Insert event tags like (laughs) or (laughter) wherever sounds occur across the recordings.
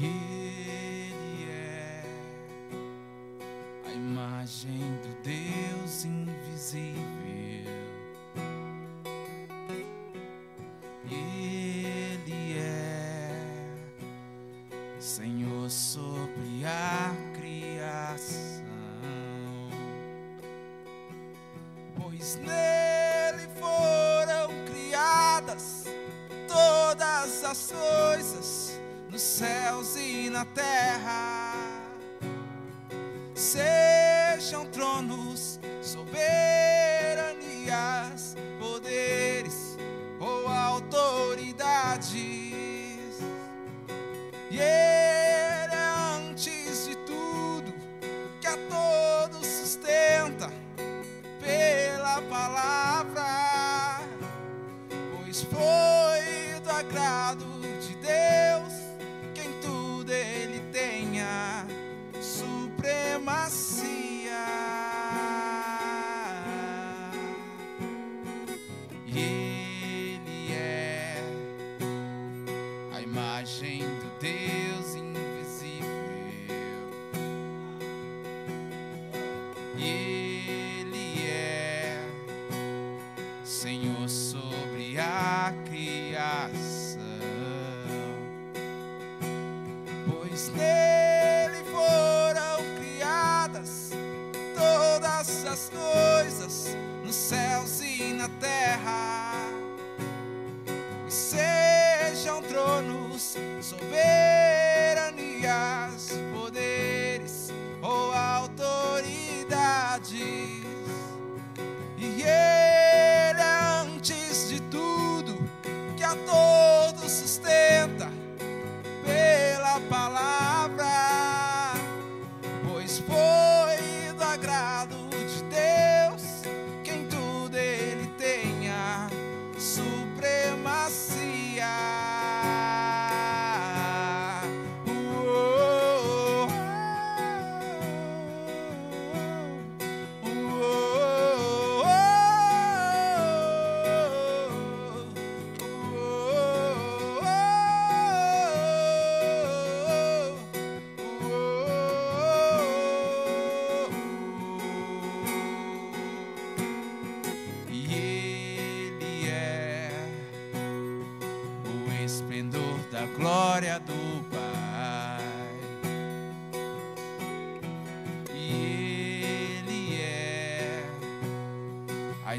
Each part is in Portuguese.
Ele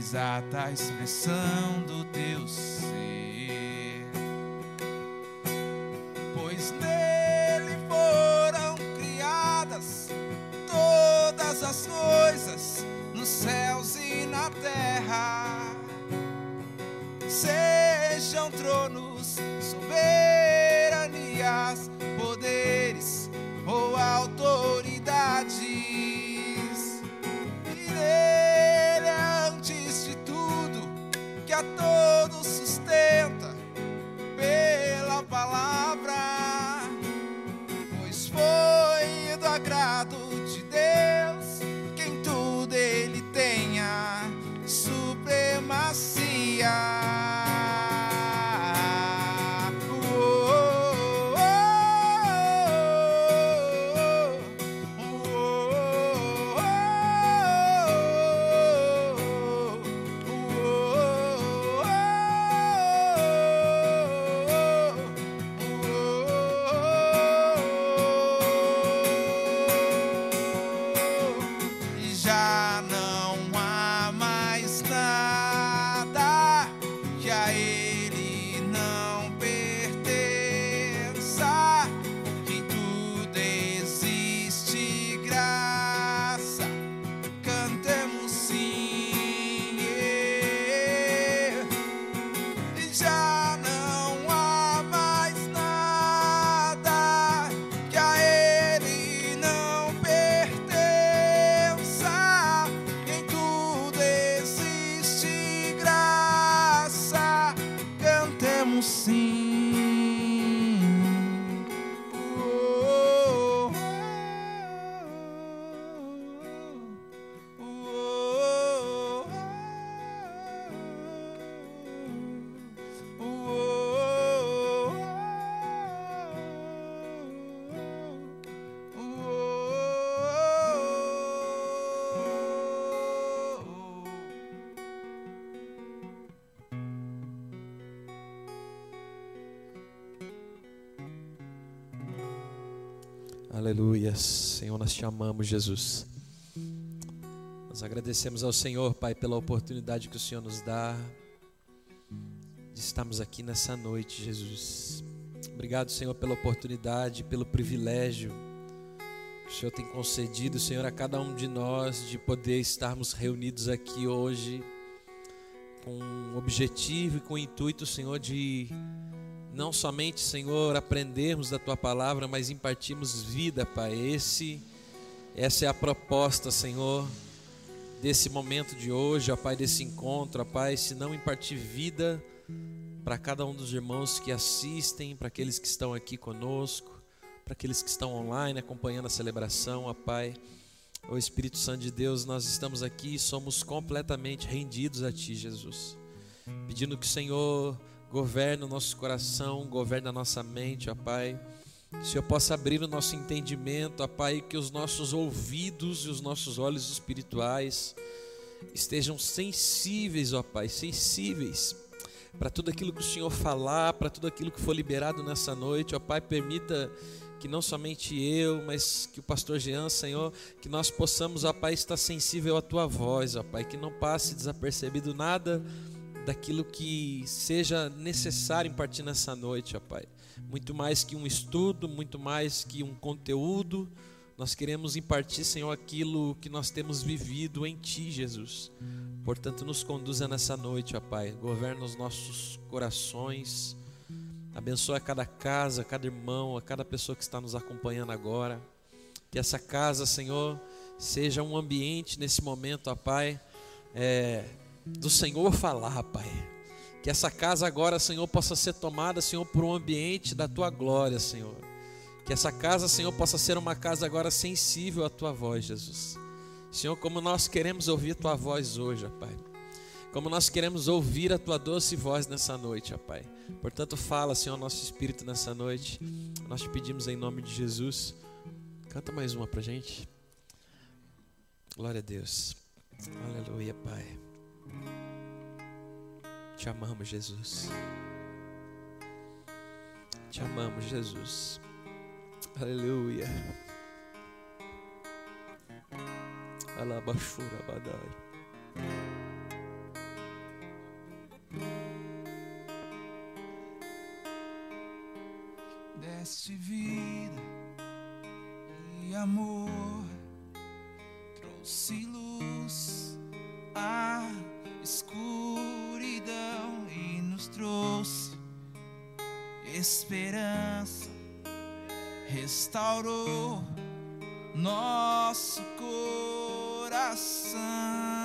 exata expressão do teu ser. Aleluia. Senhor, nós te amamos, Jesus. Nós agradecemos ao Senhor, Pai, pela oportunidade que o Senhor nos dá de estarmos aqui nessa noite, Jesus. Obrigado, Senhor, pela oportunidade, pelo privilégio que o Senhor tem concedido, Senhor, a cada um de nós de poder estarmos reunidos aqui hoje com o objetivo e com o intuito, Senhor, de não somente, Senhor, aprendermos da tua palavra, mas impartirmos vida, Pai. Esse essa é a proposta, Senhor, desse momento de hoje, ó Pai, desse encontro, ó Pai, se não impartir vida para cada um dos irmãos que assistem, para aqueles que estão aqui conosco, para aqueles que estão online acompanhando a celebração, ó Pai. Ô Espírito Santo de Deus, nós estamos aqui e somos completamente rendidos a Ti, Jesus. Pedindo que o Senhor governe o nosso coração, governe a nossa mente, ó Pai. Que o Senhor possa abrir o nosso entendimento, ó Pai, que os nossos ouvidos e os nossos olhos espirituais estejam sensíveis, ó Pai, sensíveis para tudo aquilo que o Senhor falar, para tudo aquilo que for liberado nessa noite, ó Pai, permita que não somente eu, mas que o pastor Jean, Senhor, que nós possamos, ó Pai, estar sensível à tua voz, ó Pai, que não passe desapercebido nada daquilo que seja necessário impartir nessa noite, ó Pai. Muito mais que um estudo, muito mais que um conteúdo, nós queremos impartir, Senhor, aquilo que nós temos vivido em Ti, Jesus. Portanto, nos conduza nessa noite, ó Pai. Governa os nossos corações. Abençoa cada casa, cada irmão, a cada pessoa que está nos acompanhando agora. Que essa casa, Senhor, seja um ambiente nesse momento, ó Pai, é, do Senhor falar, Pai. Que essa casa agora, Senhor, possa ser tomada, Senhor, por um ambiente da Tua glória, Senhor. Que essa casa, Senhor, possa ser uma casa agora sensível à Tua voz, Jesus. Senhor, como nós queremos ouvir Tua voz hoje, Pai. Como nós queremos ouvir a Tua doce voz nessa noite, Pai. Portanto, fala, Senhor, nosso espírito nessa noite. Nós te pedimos em nome de Jesus. Canta mais uma pra gente. Glória a Deus. Aleluia, Pai. Te amamos, Jesus. Te amamos, Jesus. Aleluia. Alabashura badai. deste vida e amor, trouxe luz à escuridão e nos trouxe esperança, restaurou nosso coração.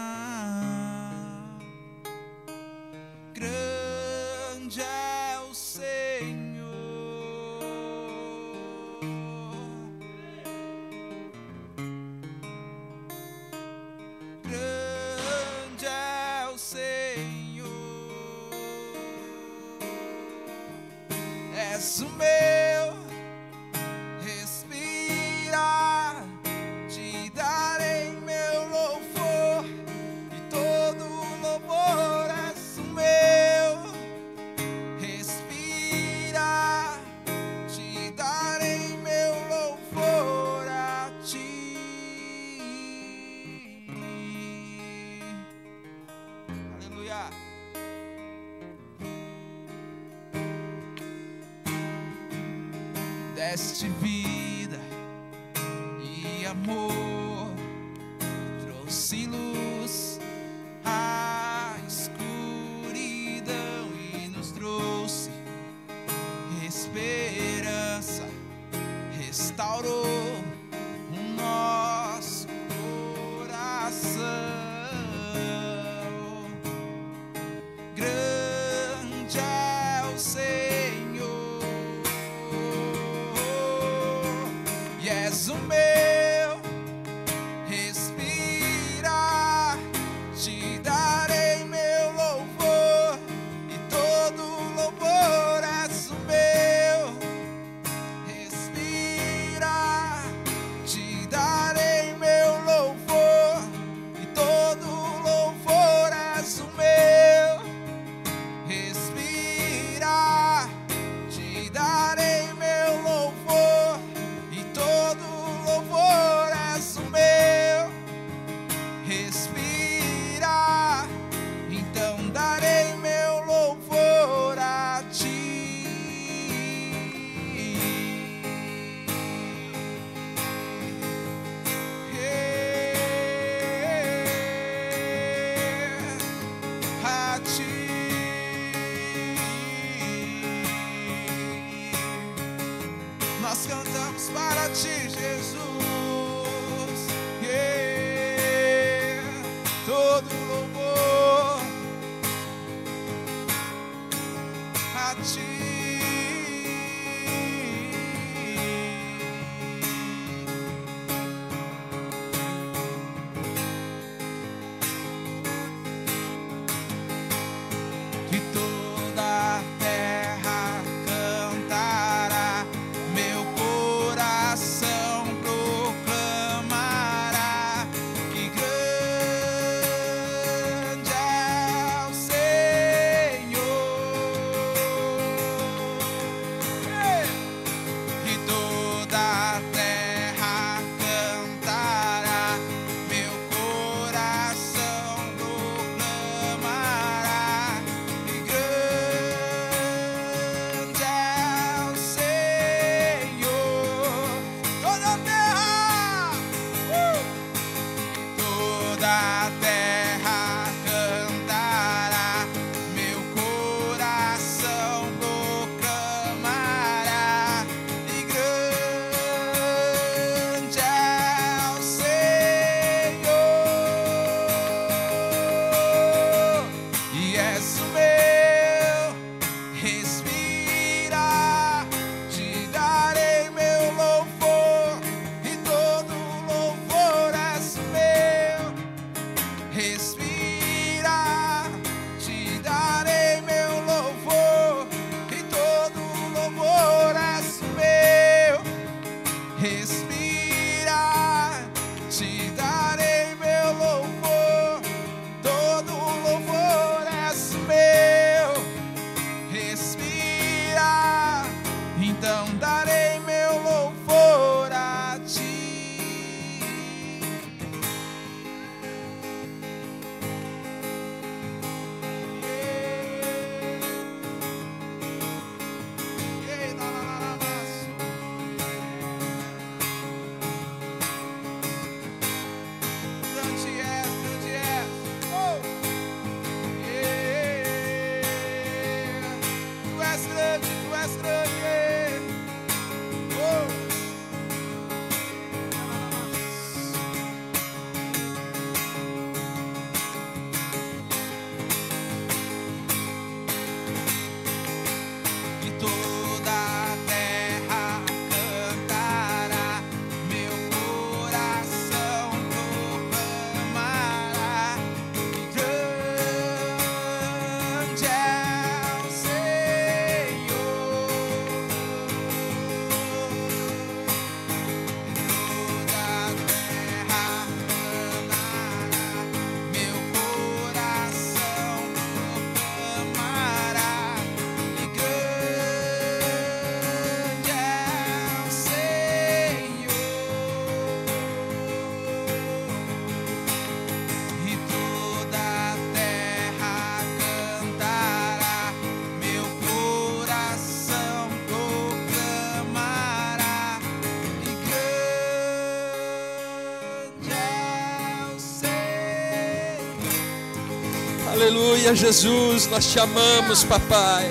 Aleluia, Jesus, nós te amamos, papai.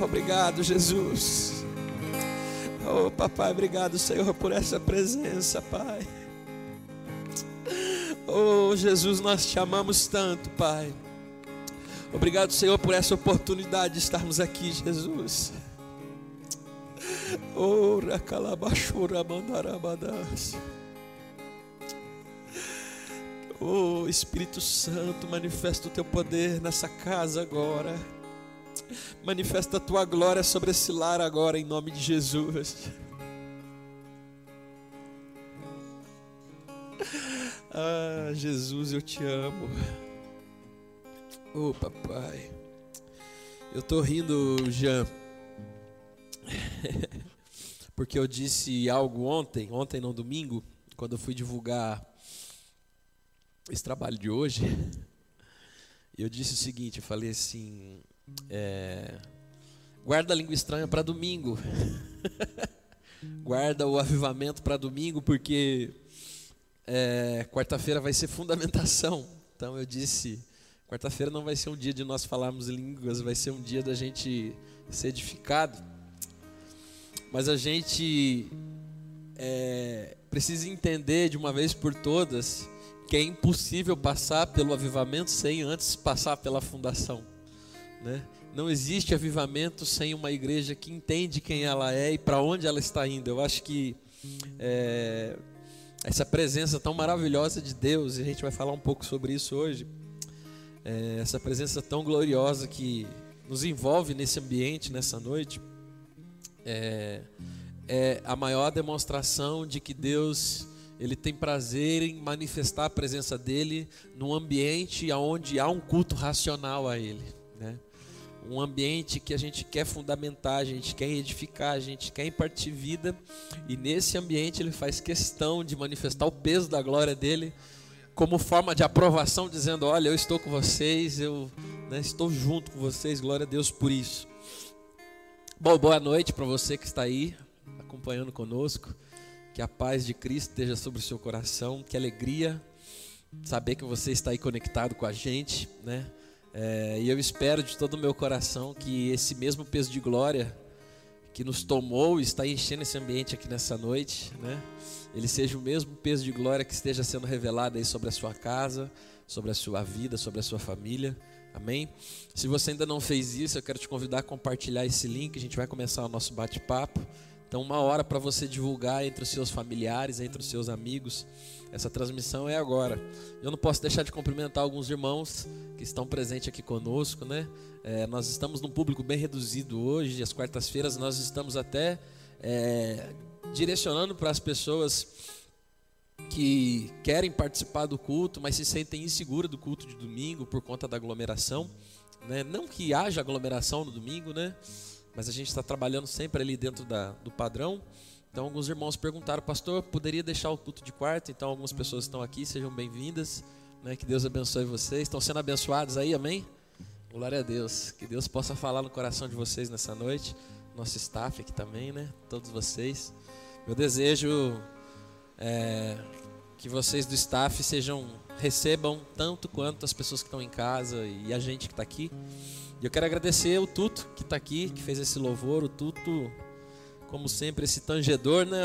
Obrigado, Jesus. Oh, papai, obrigado, Senhor, por essa presença, Pai. Oh, Jesus, nós te amamos tanto, Pai. Obrigado, Senhor, por essa oportunidade de estarmos aqui, Jesus. Oh, Rakalabashura Mandarabadas. Oh, Espírito Santo, manifesta o teu poder nessa casa agora. Manifesta a tua glória sobre esse lar agora, em nome de Jesus. Ah, Jesus, eu te amo. Oh, papai. Eu tô rindo, Jean. (laughs) Porque eu disse algo ontem, ontem no domingo, quando eu fui divulgar esse trabalho de hoje. (laughs) Eu disse o seguinte, eu falei assim, é, guarda a língua estranha para domingo. (laughs) guarda o avivamento para domingo, porque é, quarta-feira vai ser fundamentação. Então eu disse, quarta-feira não vai ser um dia de nós falarmos línguas, vai ser um dia da gente ser edificado. Mas a gente é, precisa entender de uma vez por todas que é impossível passar pelo avivamento sem antes passar pela fundação. Né? Não existe avivamento sem uma igreja que entende quem ela é e para onde ela está indo. Eu acho que é, essa presença tão maravilhosa de Deus, e a gente vai falar um pouco sobre isso hoje, é, essa presença tão gloriosa que nos envolve nesse ambiente, nessa noite, é, é a maior demonstração de que Deus ele tem prazer em manifestar a presença dele num ambiente onde há um culto racional a ele, né? um ambiente que a gente quer fundamentar, a gente quer edificar, a gente quer impartir vida, e nesse ambiente ele faz questão de manifestar o peso da glória dele como forma de aprovação, dizendo: Olha, eu estou com vocês, eu né, estou junto com vocês, glória a Deus por isso. Bom, boa noite para você que está aí acompanhando conosco. Que a paz de Cristo esteja sobre o seu coração, que alegria saber que você está aí conectado com a gente, né? É, e eu espero de todo o meu coração que esse mesmo peso de glória que nos tomou e está enchendo esse ambiente aqui nessa noite, né? Ele seja o mesmo peso de glória que esteja sendo revelado aí sobre a sua casa, sobre a sua vida, sobre a sua família. Amém? Se você ainda não fez isso, eu quero te convidar a compartilhar esse link. A gente vai começar o nosso bate-papo. Então, uma hora para você divulgar entre os seus familiares, entre os seus amigos. Essa transmissão é agora. Eu não posso deixar de cumprimentar alguns irmãos que estão presentes aqui conosco, né? É, nós estamos num público bem reduzido hoje. Às quartas-feiras nós estamos até é, direcionando para as pessoas que querem participar do culto, mas se sentem inseguras do culto de domingo por conta da aglomeração. Né? Não que haja aglomeração no domingo, né? Mas a gente está trabalhando sempre ali dentro da, do padrão. Então, alguns irmãos perguntaram, pastor, poderia deixar o culto de quarto? Então, algumas pessoas estão aqui, sejam bem-vindas. Né? Que Deus abençoe vocês. Estão sendo abençoados aí, amém? Glória a Deus. Que Deus possa falar no coração de vocês nessa noite. Nosso staff aqui também, né? Todos vocês. Meu desejo é que vocês do staff sejam recebam tanto quanto as pessoas que estão em casa e a gente que está aqui. E eu quero agradecer o Tuto que está aqui, que fez esse louvor. O Tuto, como sempre, esse tangedor, né?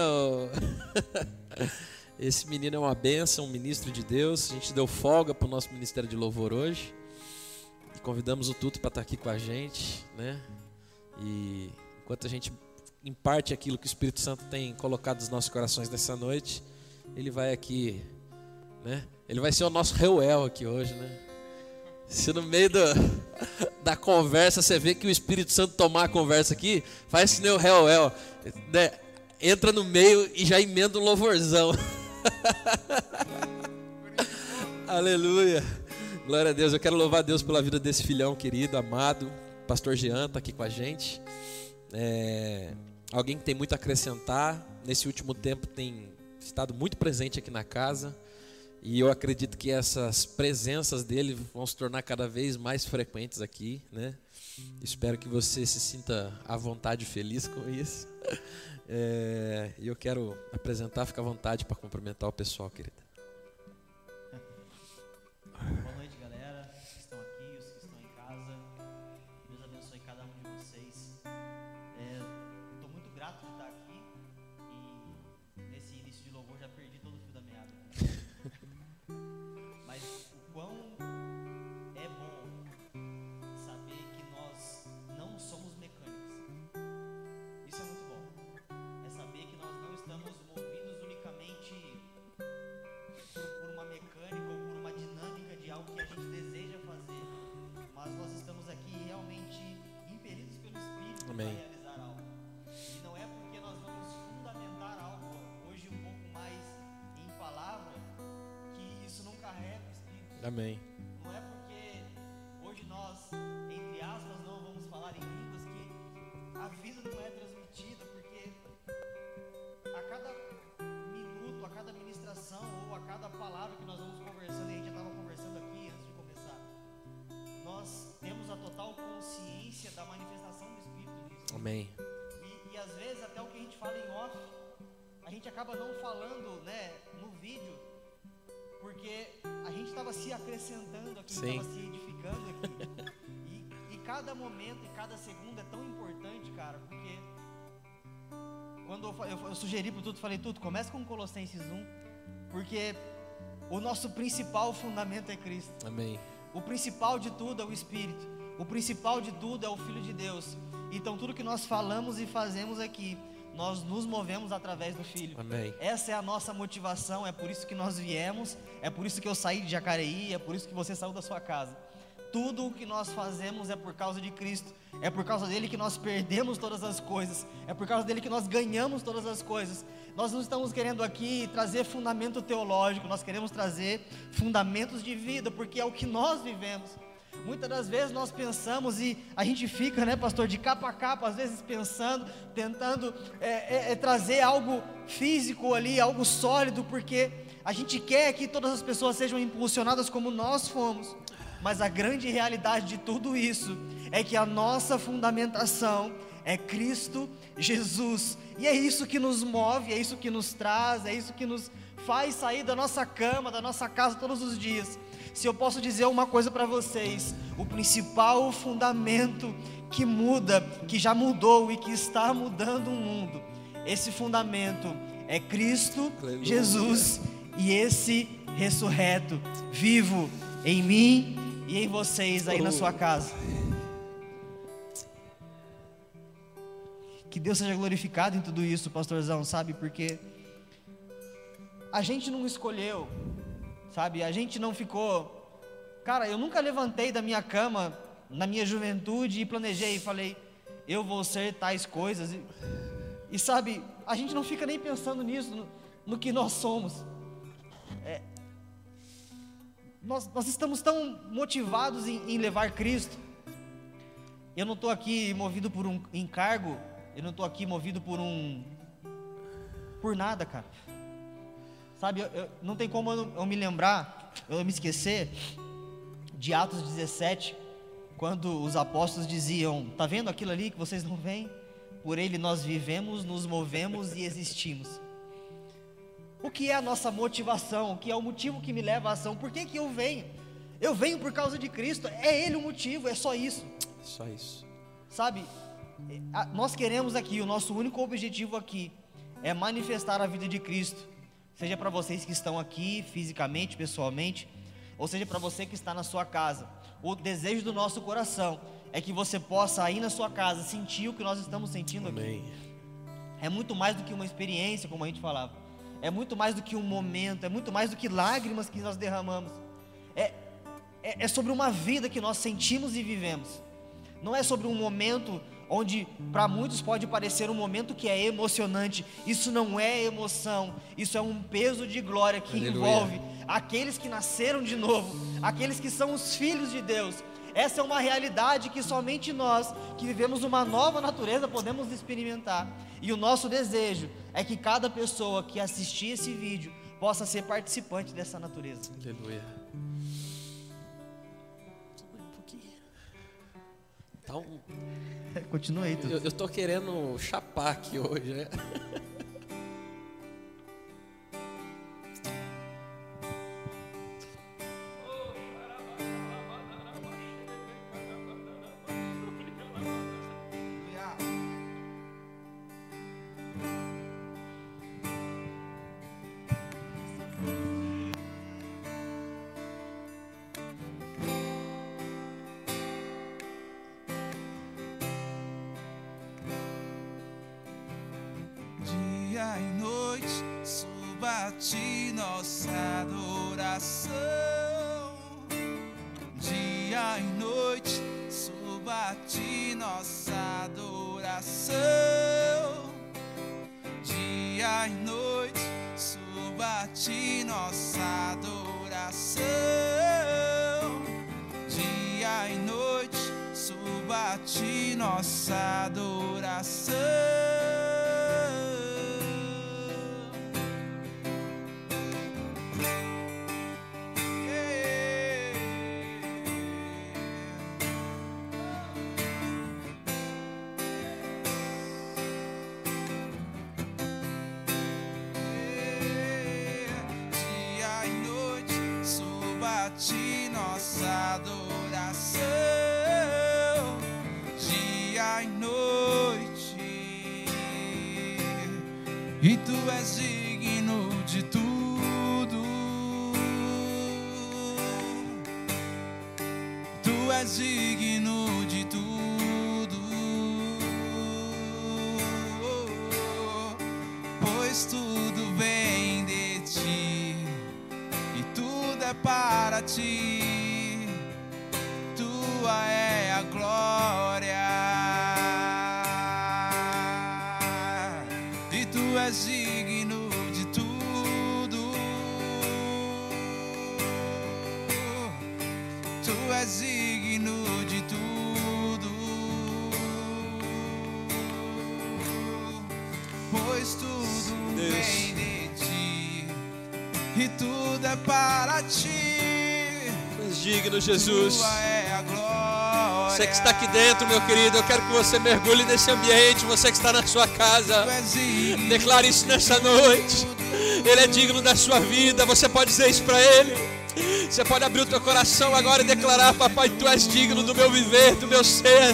(laughs) esse menino é uma benção, um ministro de Deus. A gente deu folga para o nosso ministério de louvor hoje. E convidamos o Tuto para estar tá aqui com a gente, né? E enquanto a gente imparte aquilo que o Espírito Santo tem colocado nos nossos corações nessa noite, ele vai aqui, né? Ele vai ser o nosso Reuel aqui hoje, né? Se no meio do, da conversa você vê que o Espírito Santo tomar a conversa aqui, faz que nem o Reuel, né? entra no meio e já emenda um louvorzão. (laughs) Aleluia. Glória a Deus. Eu quero louvar a Deus pela vida desse filhão querido, amado. Pastor Jean está aqui com a gente. É, alguém que tem muito a acrescentar. Nesse último tempo tem estado muito presente aqui na casa. E eu acredito que essas presenças dele vão se tornar cada vez mais frequentes aqui, né? Espero que você se sinta à vontade e feliz com isso. (laughs) É, e eu quero apresentar, fica à vontade para cumprimentar o pessoal, querida. Amém. não é porque nós vamos fundamentar algo hoje um pouco mais em palavra que isso não carrega o Espírito. Amém. Não é porque hoje nós, entre aspas, não vamos falar em línguas que a vida não é transmitida, porque a cada minuto, a cada ministração ou a cada palavra que nós vamos conversando, e a gente já estava conversando aqui antes de começar, nós temos a total consciência da manifestação. Amém. E, e às vezes até o que a gente fala em off, a gente acaba não falando né, no vídeo, porque a gente estava se acrescentando aqui, estava se edificando aqui. E, e cada momento e cada segundo é tão importante, cara, porque quando eu, eu, eu sugeri pro Tuto, falei, Tuto, começa com Colossenses 1, porque o nosso principal fundamento é Cristo. Amém. O principal de tudo é o Espírito. O principal de tudo é o Filho de Deus. Então, tudo que nós falamos e fazemos aqui, nós nos movemos através do Filho. Amém. Essa é a nossa motivação, é por isso que nós viemos, é por isso que eu saí de Jacareí, é por isso que você saiu da sua casa. Tudo o que nós fazemos é por causa de Cristo, é por causa dele que nós perdemos todas as coisas, é por causa dele que nós ganhamos todas as coisas. Nós não estamos querendo aqui trazer fundamento teológico, nós queremos trazer fundamentos de vida, porque é o que nós vivemos. Muitas das vezes nós pensamos e a gente fica, né, pastor, de capa a capa, às vezes pensando, tentando é, é, é, trazer algo físico ali, algo sólido, porque a gente quer que todas as pessoas sejam impulsionadas como nós fomos. Mas a grande realidade de tudo isso é que a nossa fundamentação é Cristo Jesus. E é isso que nos move, é isso que nos traz, é isso que nos faz sair da nossa cama, da nossa casa todos os dias. Se eu posso dizer uma coisa para vocês, o principal fundamento que muda, que já mudou e que está mudando o mundo, esse fundamento é Cristo Aleluia. Jesus e esse ressurreto, vivo em mim e em vocês aí na sua casa. Que Deus seja glorificado em tudo isso, pastorzão, sabe? Porque a gente não escolheu, sabe? A gente não ficou. Cara, eu nunca levantei da minha cama na minha juventude e planejei e falei, eu vou ser tais coisas. E, e sabe, a gente não fica nem pensando nisso, no, no que nós somos. É, nós, nós estamos tão motivados em, em levar Cristo. Eu não estou aqui movido por um encargo, eu não estou aqui movido por um. por nada, cara. Sabe, eu- eu- não tem como eu, eu me lembrar, eu me esquecer de Atos 17, quando os apóstolos diziam: Tá vendo aquilo ali que vocês não veem? Por ele nós vivemos, nos movemos e existimos. O que é a nossa motivação? O que é o motivo que me leva à ação? Por que, que eu venho? Eu venho por causa de Cristo, é Ele o motivo, é só isso. Só isso. Sabe, nós queremos aqui, o nosso único objetivo aqui é manifestar a vida de Cristo, seja para vocês que estão aqui fisicamente, pessoalmente, ou seja para você que está na sua casa. O desejo do nosso coração é que você possa aí na sua casa sentir o que nós estamos sentindo aqui. Amém. É muito mais do que uma experiência, como a gente falava. É muito mais do que um momento, é muito mais do que lágrimas que nós derramamos. É, é, é sobre uma vida que nós sentimos e vivemos. Não é sobre um momento onde para muitos pode parecer um momento que é emocionante. Isso não é emoção, isso é um peso de glória que Aleluia. envolve aqueles que nasceram de novo, aqueles que são os filhos de Deus. Essa é uma realidade que somente nós, que vivemos uma nova natureza, podemos experimentar. E o nosso desejo é que cada pessoa que assistir esse vídeo possa ser participante dessa natureza. Aleluia. Tá um, Continua aí, eu, eu tô querendo chapar aqui hoje, né? (laughs) és digno de tudo. Pois tudo vem de ti e tudo é para ti. Digno, Jesus. É. Você que está aqui dentro, meu querido, eu quero que você mergulhe nesse ambiente. Você que está na sua casa, declare isso nessa noite. Ele é digno da sua vida. Você pode dizer isso para Ele. Você pode abrir o teu coração agora e declarar: Papai, tu és digno do meu viver, do meu ser.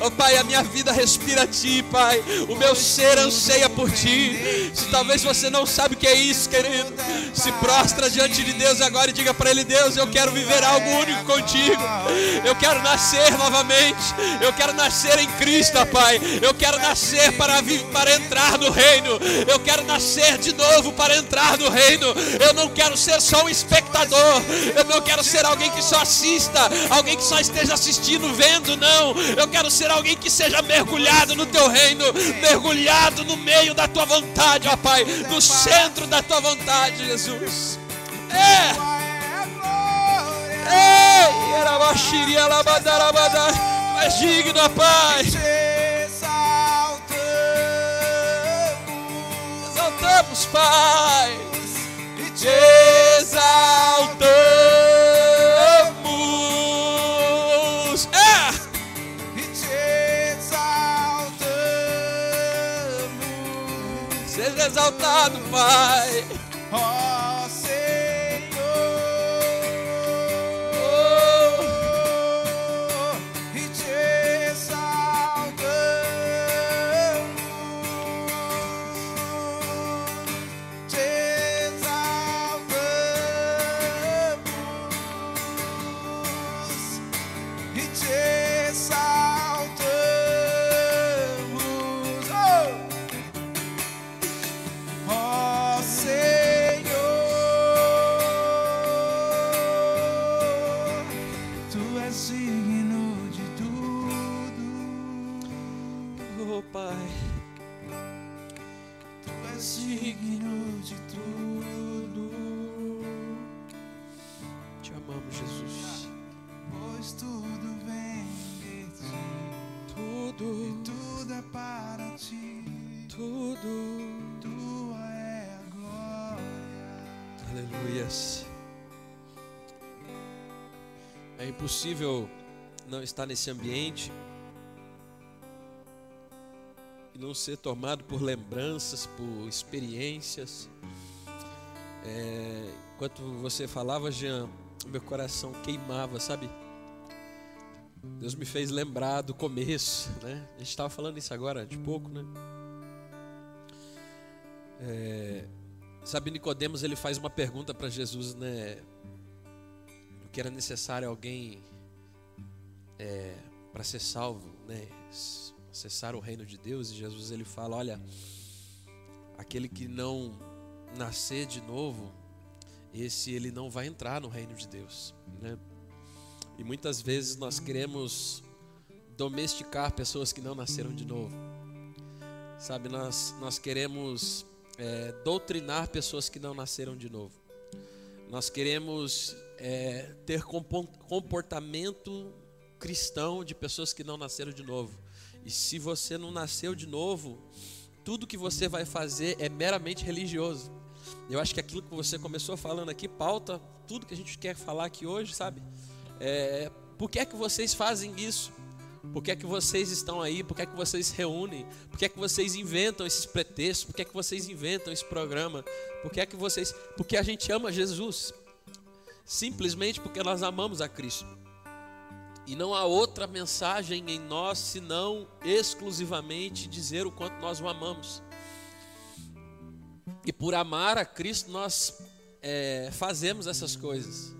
Oh, Pai, a minha vida respira a ti, Pai. O meu ser anseia por ti. Se talvez você não sabe o que é isso, querido, se prostra diante de Deus agora e diga para Ele: Deus, eu quero viver algo único contigo. Eu quero nascer novamente. Eu quero nascer em Cristo, Pai. Eu quero nascer para, para entrar no reino. Eu quero nascer de novo para entrar no reino. Eu não quero ser só um espectador. Eu não quero ser alguém que só assista, alguém que só esteja assistindo, vendo, não. Eu quero ser alguém que seja mergulhado no teu reino, mergulhado no meio da tua vontade, ó Pai, no centro da tua vontade, Jesus. É! És digno, ó Pai. Exaltamos Pai. e te exaltamos. Exaltado, Pai. Pois tudo vem de Ti, Tudo, tudo é para Ti, tudo. Tua é a glória. Aleluias. É impossível não estar nesse ambiente e não ser tomado por lembranças, por experiências. É, enquanto você falava, Jean, meu coração queimava, sabe? Deus me fez lembrar do começo, né? A gente estava falando isso agora de pouco, né? É, Sabe, Nicodemos ele faz uma pergunta para Jesus, né? Que era necessário alguém para ser salvo, né? Acessar o reino de Deus. E Jesus ele fala, olha, aquele que não nascer de novo, esse ele não vai entrar no reino de Deus, né? E muitas vezes nós queremos domesticar pessoas que não nasceram de novo. Sabe, nós, nós queremos é, doutrinar pessoas que não nasceram de novo. Nós queremos é, ter comportamento cristão de pessoas que não nasceram de novo. E se você não nasceu de novo, tudo que você vai fazer é meramente religioso. Eu acho que aquilo que você começou falando aqui pauta tudo que a gente quer falar aqui hoje, sabe? É, por que é que vocês fazem isso? Por que é que vocês estão aí? Por que é que vocês se reúnem? Por que é que vocês inventam esses pretextos? Por que é que vocês inventam esse programa? Por que é que vocês. Porque a gente ama Jesus. Simplesmente porque nós amamos a Cristo. E não há outra mensagem em nós senão exclusivamente dizer o quanto nós o amamos. E por amar a Cristo, nós é, fazemos essas coisas.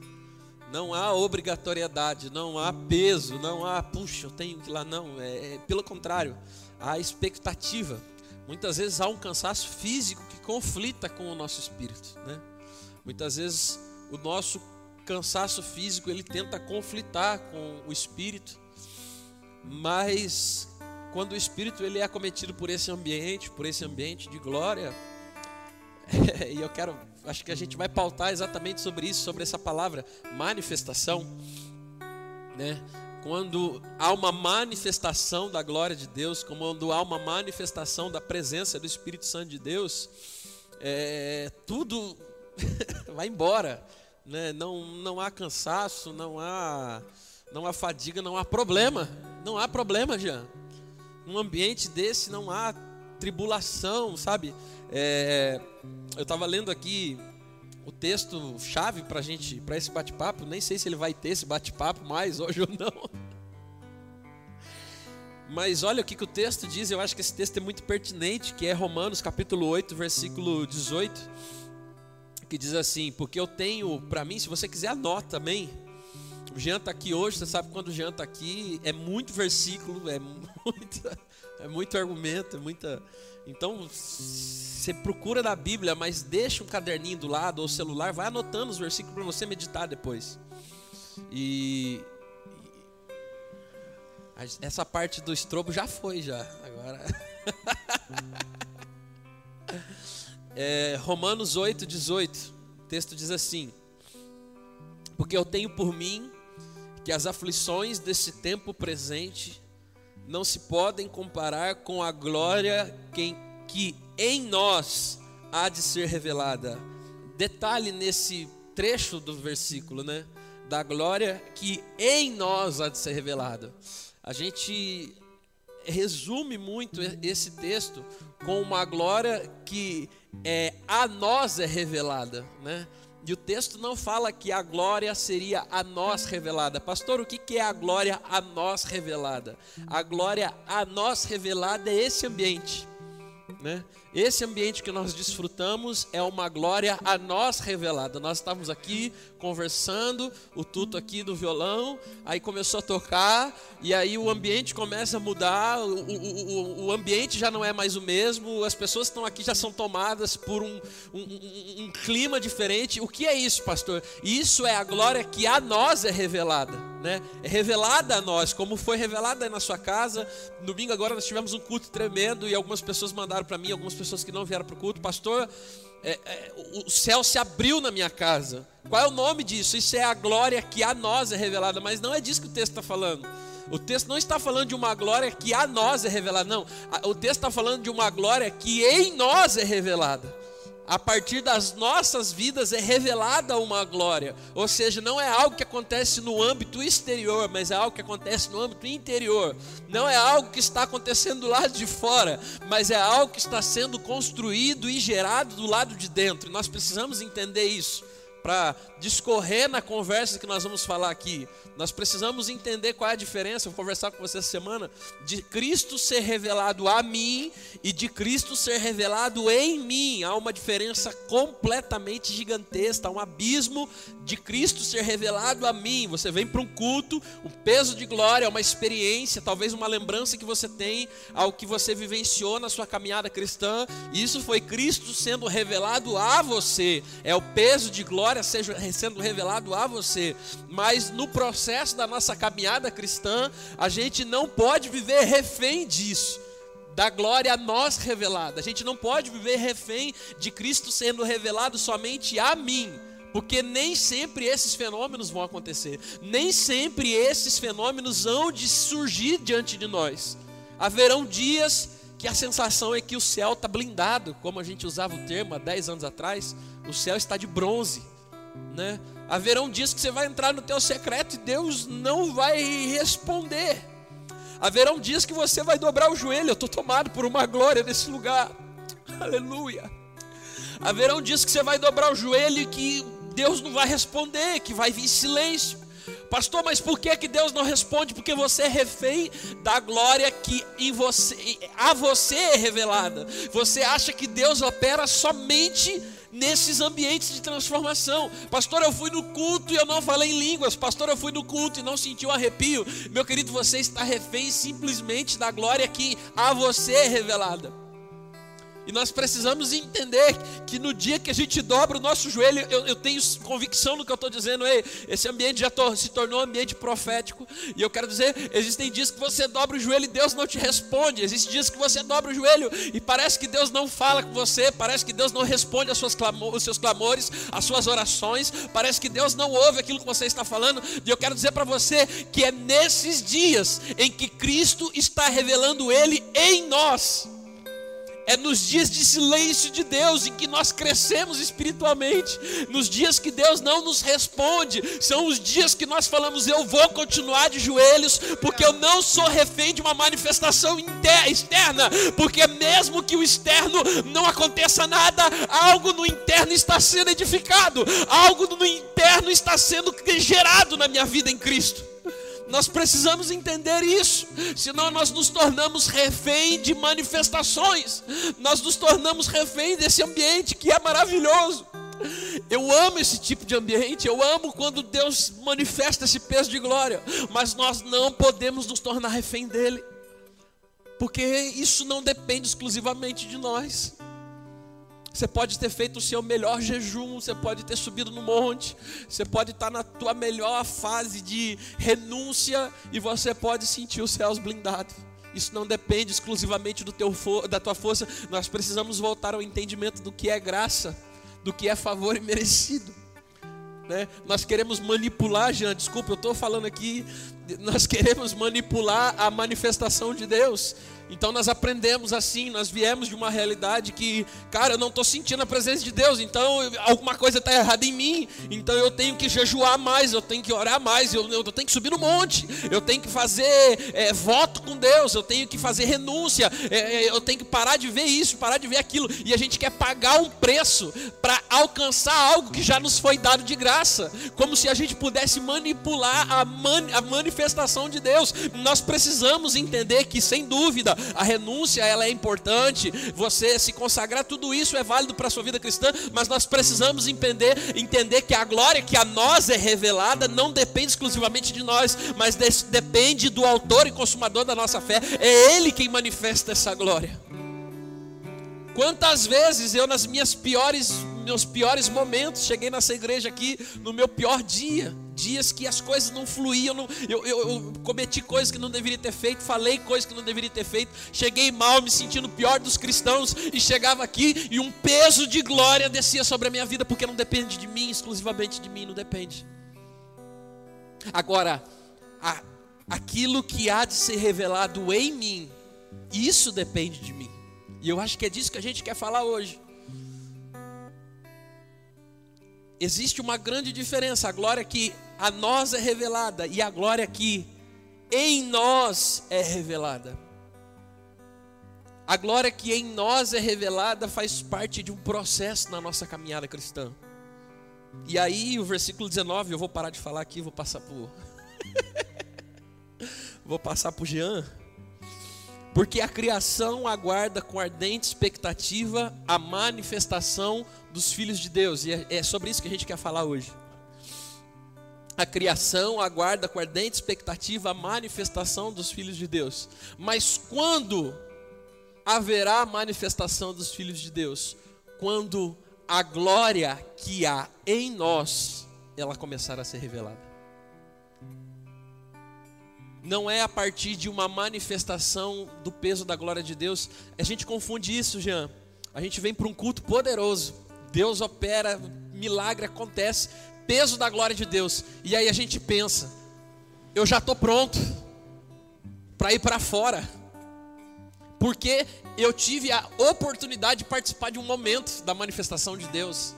Não há obrigatoriedade, não há peso, não há, puxa, eu tenho que ir lá. Não, é, é pelo contrário, há expectativa. Muitas vezes há um cansaço físico que conflita com o nosso espírito. Né? Muitas vezes o nosso cansaço físico ele tenta conflitar com o espírito, mas quando o espírito ele é acometido por esse ambiente, por esse ambiente de glória, (laughs) e eu quero, acho que a gente vai pautar exatamente sobre isso, sobre essa palavra manifestação, né? Quando há uma manifestação da glória de Deus, quando há uma manifestação da presença do Espírito Santo de Deus, é, tudo (laughs) vai embora, né? Não, não há cansaço, não há, não há fadiga, não há problema, não há problema, Jean. Num ambiente desse não há tribulação, sabe? É, eu estava lendo aqui o texto chave para gente, para esse bate-papo. Nem sei se ele vai ter esse bate-papo mais (laughs) hoje ou não. Mas olha o que, que o texto diz, eu acho que esse texto é muito pertinente, que é Romanos capítulo 8, versículo 18, que diz assim: Porque eu tenho para mim, se você quiser, anota também. O Jean está aqui hoje, você sabe quando o Jean está aqui, é muito versículo, é, (laughs) muita, é muito argumento, é muita. Então, você procura na Bíblia, mas deixa um caderninho do lado ou celular, vai anotando os versículos para você meditar depois. E essa parte do estrobo já foi já. Agora (laughs) é, Romanos 8, 18. O texto diz assim: Porque eu tenho por mim que as aflições desse tempo presente não se podem comparar com a glória que, que em nós há de ser revelada. Detalhe nesse trecho do versículo, né? Da glória que em nós há de ser revelada. A gente resume muito esse texto com uma glória que é, a nós é revelada, né? E o texto não fala que a glória seria a nós revelada. Pastor, o que é a glória a nós revelada? A glória a nós revelada é esse ambiente. Né? Esse ambiente que nós desfrutamos é uma glória a nós revelada. Nós estávamos aqui conversando, o tuto aqui do violão, aí começou a tocar, e aí o ambiente começa a mudar, o, o, o ambiente já não é mais o mesmo, as pessoas que estão aqui já são tomadas por um, um, um, clima diferente. O que é isso, pastor? Isso é a glória que a nós é revelada. Né? É revelada a nós, como foi revelada na sua casa. Domingo agora nós tivemos um culto tremendo e algumas pessoas mandaram para mim, algumas pessoas que não vieram para o culto, pastor, é, é, o céu se abriu na minha casa. Qual é o nome disso? Isso é a glória que a nós é revelada, mas não é disso que o texto está falando. O texto não está falando de uma glória que a nós é revelada, não. O texto está falando de uma glória que em nós é revelada a partir das nossas vidas é revelada uma glória. Ou seja, não é algo que acontece no âmbito exterior, mas é algo que acontece no âmbito interior. Não é algo que está acontecendo do lado de fora, mas é algo que está sendo construído e gerado do lado de dentro. Nós precisamos entender isso para discorrer na conversa que nós vamos falar aqui. Nós precisamos entender qual é a diferença, vou conversar com você essa semana, de Cristo ser revelado a mim e de Cristo ser revelado em mim. Há uma diferença completamente gigantesca, há um abismo de Cristo ser revelado a mim. Você vem para um culto, o peso de glória é uma experiência, talvez uma lembrança que você tem ao que você vivenciou na sua caminhada cristã. Isso foi Cristo sendo revelado a você. É o peso de glória glória seja sendo revelado a você, mas no processo da nossa caminhada cristã, a gente não pode viver refém disso da glória a nós revelada. A gente não pode viver refém de Cristo sendo revelado somente a mim, porque nem sempre esses fenômenos vão acontecer, nem sempre esses fenômenos hão de surgir diante de nós. Haverão dias que a sensação é que o céu está blindado, como a gente usava o termo há 10 anos atrás, o céu está de bronze, né? Haverão dias que você vai entrar no teu secreto e Deus não vai responder. Haverão dias que você vai dobrar o joelho. Eu estou tomado por uma glória nesse lugar. Aleluia. Haverão dias que você vai dobrar o joelho e que Deus não vai responder, que vai vir silêncio. Pastor, mas por que, que Deus não responde? Porque você é refém da glória que em você, a você é revelada. Você acha que Deus opera somente nesses ambientes de transformação. Pastor, eu fui no culto e eu não falei em línguas. Pastor, eu fui no culto e não senti um arrepio. Meu querido, você está refém simplesmente da glória que a você é revelada. E nós precisamos entender que no dia que a gente dobra o nosso joelho, eu, eu tenho convicção no que eu estou dizendo, ei, esse ambiente já se tornou um ambiente profético. E eu quero dizer, existem dias que você dobra o joelho e Deus não te responde. Existem dias que você dobra o joelho e parece que Deus não fala com você, parece que Deus não responde clamor, os seus clamores, as suas orações, parece que Deus não ouve aquilo que você está falando. E eu quero dizer para você que é nesses dias em que Cristo está revelando Ele em nós é nos dias de silêncio de Deus em que nós crescemos espiritualmente, nos dias que Deus não nos responde, são os dias que nós falamos: Eu vou continuar de joelhos, porque eu não sou refém de uma manifestação externa, porque mesmo que o externo não aconteça nada, algo no interno está sendo edificado, algo no interno está sendo gerado na minha vida em Cristo. Nós precisamos entender isso, senão nós nos tornamos refém de manifestações, nós nos tornamos refém desse ambiente que é maravilhoso. Eu amo esse tipo de ambiente, eu amo quando Deus manifesta esse peso de glória, mas nós não podemos nos tornar refém dele, porque isso não depende exclusivamente de nós. Você pode ter feito o seu melhor jejum, você pode ter subido no monte, você pode estar na tua melhor fase de renúncia e você pode sentir os céus blindados. Isso não depende exclusivamente do teu da tua força. Nós precisamos voltar ao entendimento do que é graça, do que é favor e merecido. Né? Nós queremos manipular, Jean, desculpa, eu estou falando aqui, nós queremos manipular a manifestação de Deus. Então nós aprendemos assim, nós viemos de uma realidade que, cara, eu não estou sentindo a presença de Deus, então alguma coisa está errada em mim, então eu tenho que jejuar mais, eu tenho que orar mais, eu, eu tenho que subir no monte, eu tenho que fazer é, voto com Deus, eu tenho que fazer renúncia, é, eu tenho que parar de ver isso, parar de ver aquilo, e a gente quer pagar um preço para alcançar algo que já nos foi dado de graça, como se a gente pudesse manipular a, man, a manifestação de Deus. Nós precisamos entender que, sem dúvida, a renúncia ela é importante, você se consagrar, tudo isso é válido para a sua vida cristã, mas nós precisamos entender, entender que a glória que a nós é revelada não depende exclusivamente de nós, mas depende do autor e consumador da nossa fé, é Ele quem manifesta essa glória. Quantas vezes eu, nas minhas piores, meus piores momentos, cheguei nessa igreja aqui no meu pior dia, dias que as coisas não fluíam, não, eu, eu, eu, cometi coisas que não deveria ter feito, falei coisas que não deveria ter feito, cheguei mal, me sentindo pior dos cristãos, e chegava aqui e um peso de glória descia sobre a minha vida, porque não depende de mim, exclusivamente de mim, não depende. Agora, a, aquilo que há de ser revelado em mim, isso depende de mim. E eu acho que é disso que a gente quer falar hoje. Existe uma grande diferença, a glória que a nós é revelada e a glória que em nós é revelada. A glória que em nós é revelada faz parte de um processo na nossa caminhada cristã. E aí, o versículo 19, eu vou parar de falar aqui, vou passar por (laughs) vou passar por Jean. Porque a criação aguarda com ardente expectativa a manifestação dos filhos de Deus. E é, é sobre isso que a gente quer falar hoje. A criação aguarda com ardente expectativa a manifestação dos filhos de Deus. Mas quando haverá a manifestação dos filhos de Deus? Quando a glória que há em nós ela começar a ser revelada. não é a partir de uma manifestação do peso da glória de Deus. A gente confunde isso, Jean. A gente vem para um culto poderoso. Deus opera, milagre acontece, peso da glória de Deus. E aí a gente pensa, eu já estou pronto para ir para fora. Porque eu tive a oportunidade de participar de um momento da manifestação de Deus.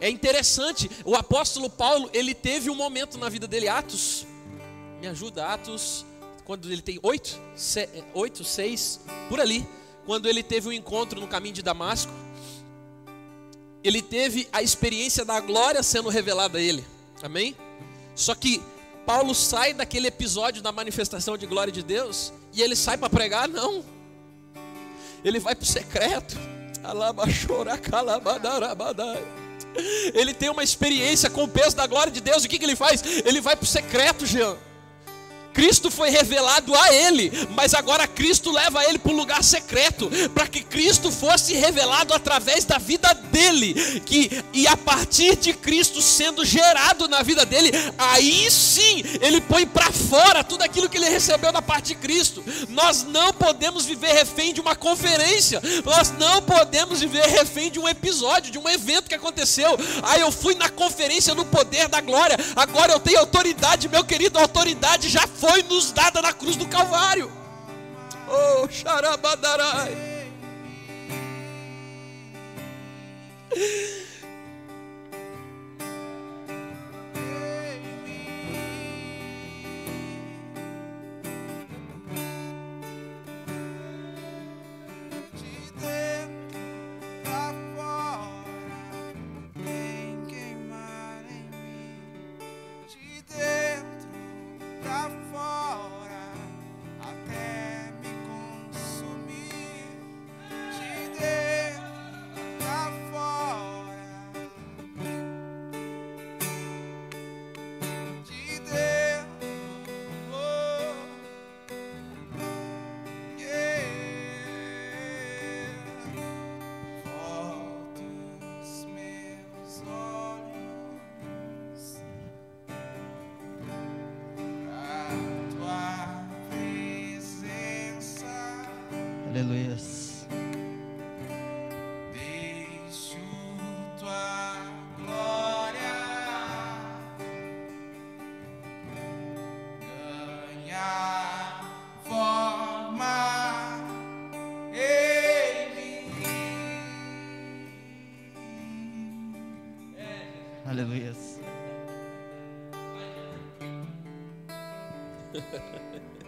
É interessante, o apóstolo Paulo, ele teve um momento na vida dele, Atos, me ajuda, Atos, quando ele tem oito, oito, seis, por ali, quando ele teve um encontro no caminho de Damasco, ele teve a experiência da glória sendo revelada a ele, amém? Só que Paulo sai daquele episódio da manifestação de glória de Deus e ele sai para pregar, não, ele vai para o secreto, ele tem uma experiência com o peso da glória de Deus. O que, que ele faz? Ele vai para o secreto, Jean. Cristo foi revelado a ele, mas agora Cristo leva ele para um lugar secreto, para que Cristo fosse revelado através da vida dele, que e a partir de Cristo sendo gerado na vida dele, aí sim ele põe para fora tudo aquilo que ele recebeu da parte de Cristo. Nós não podemos viver refém de uma conferência, nós não podemos viver refém de um episódio, de um evento que aconteceu. Ah, eu fui na conferência no poder da glória, agora eu tenho autoridade, meu querido, a autoridade já foi foi nos dada na cruz do Calvário. Oh, xarabadarai.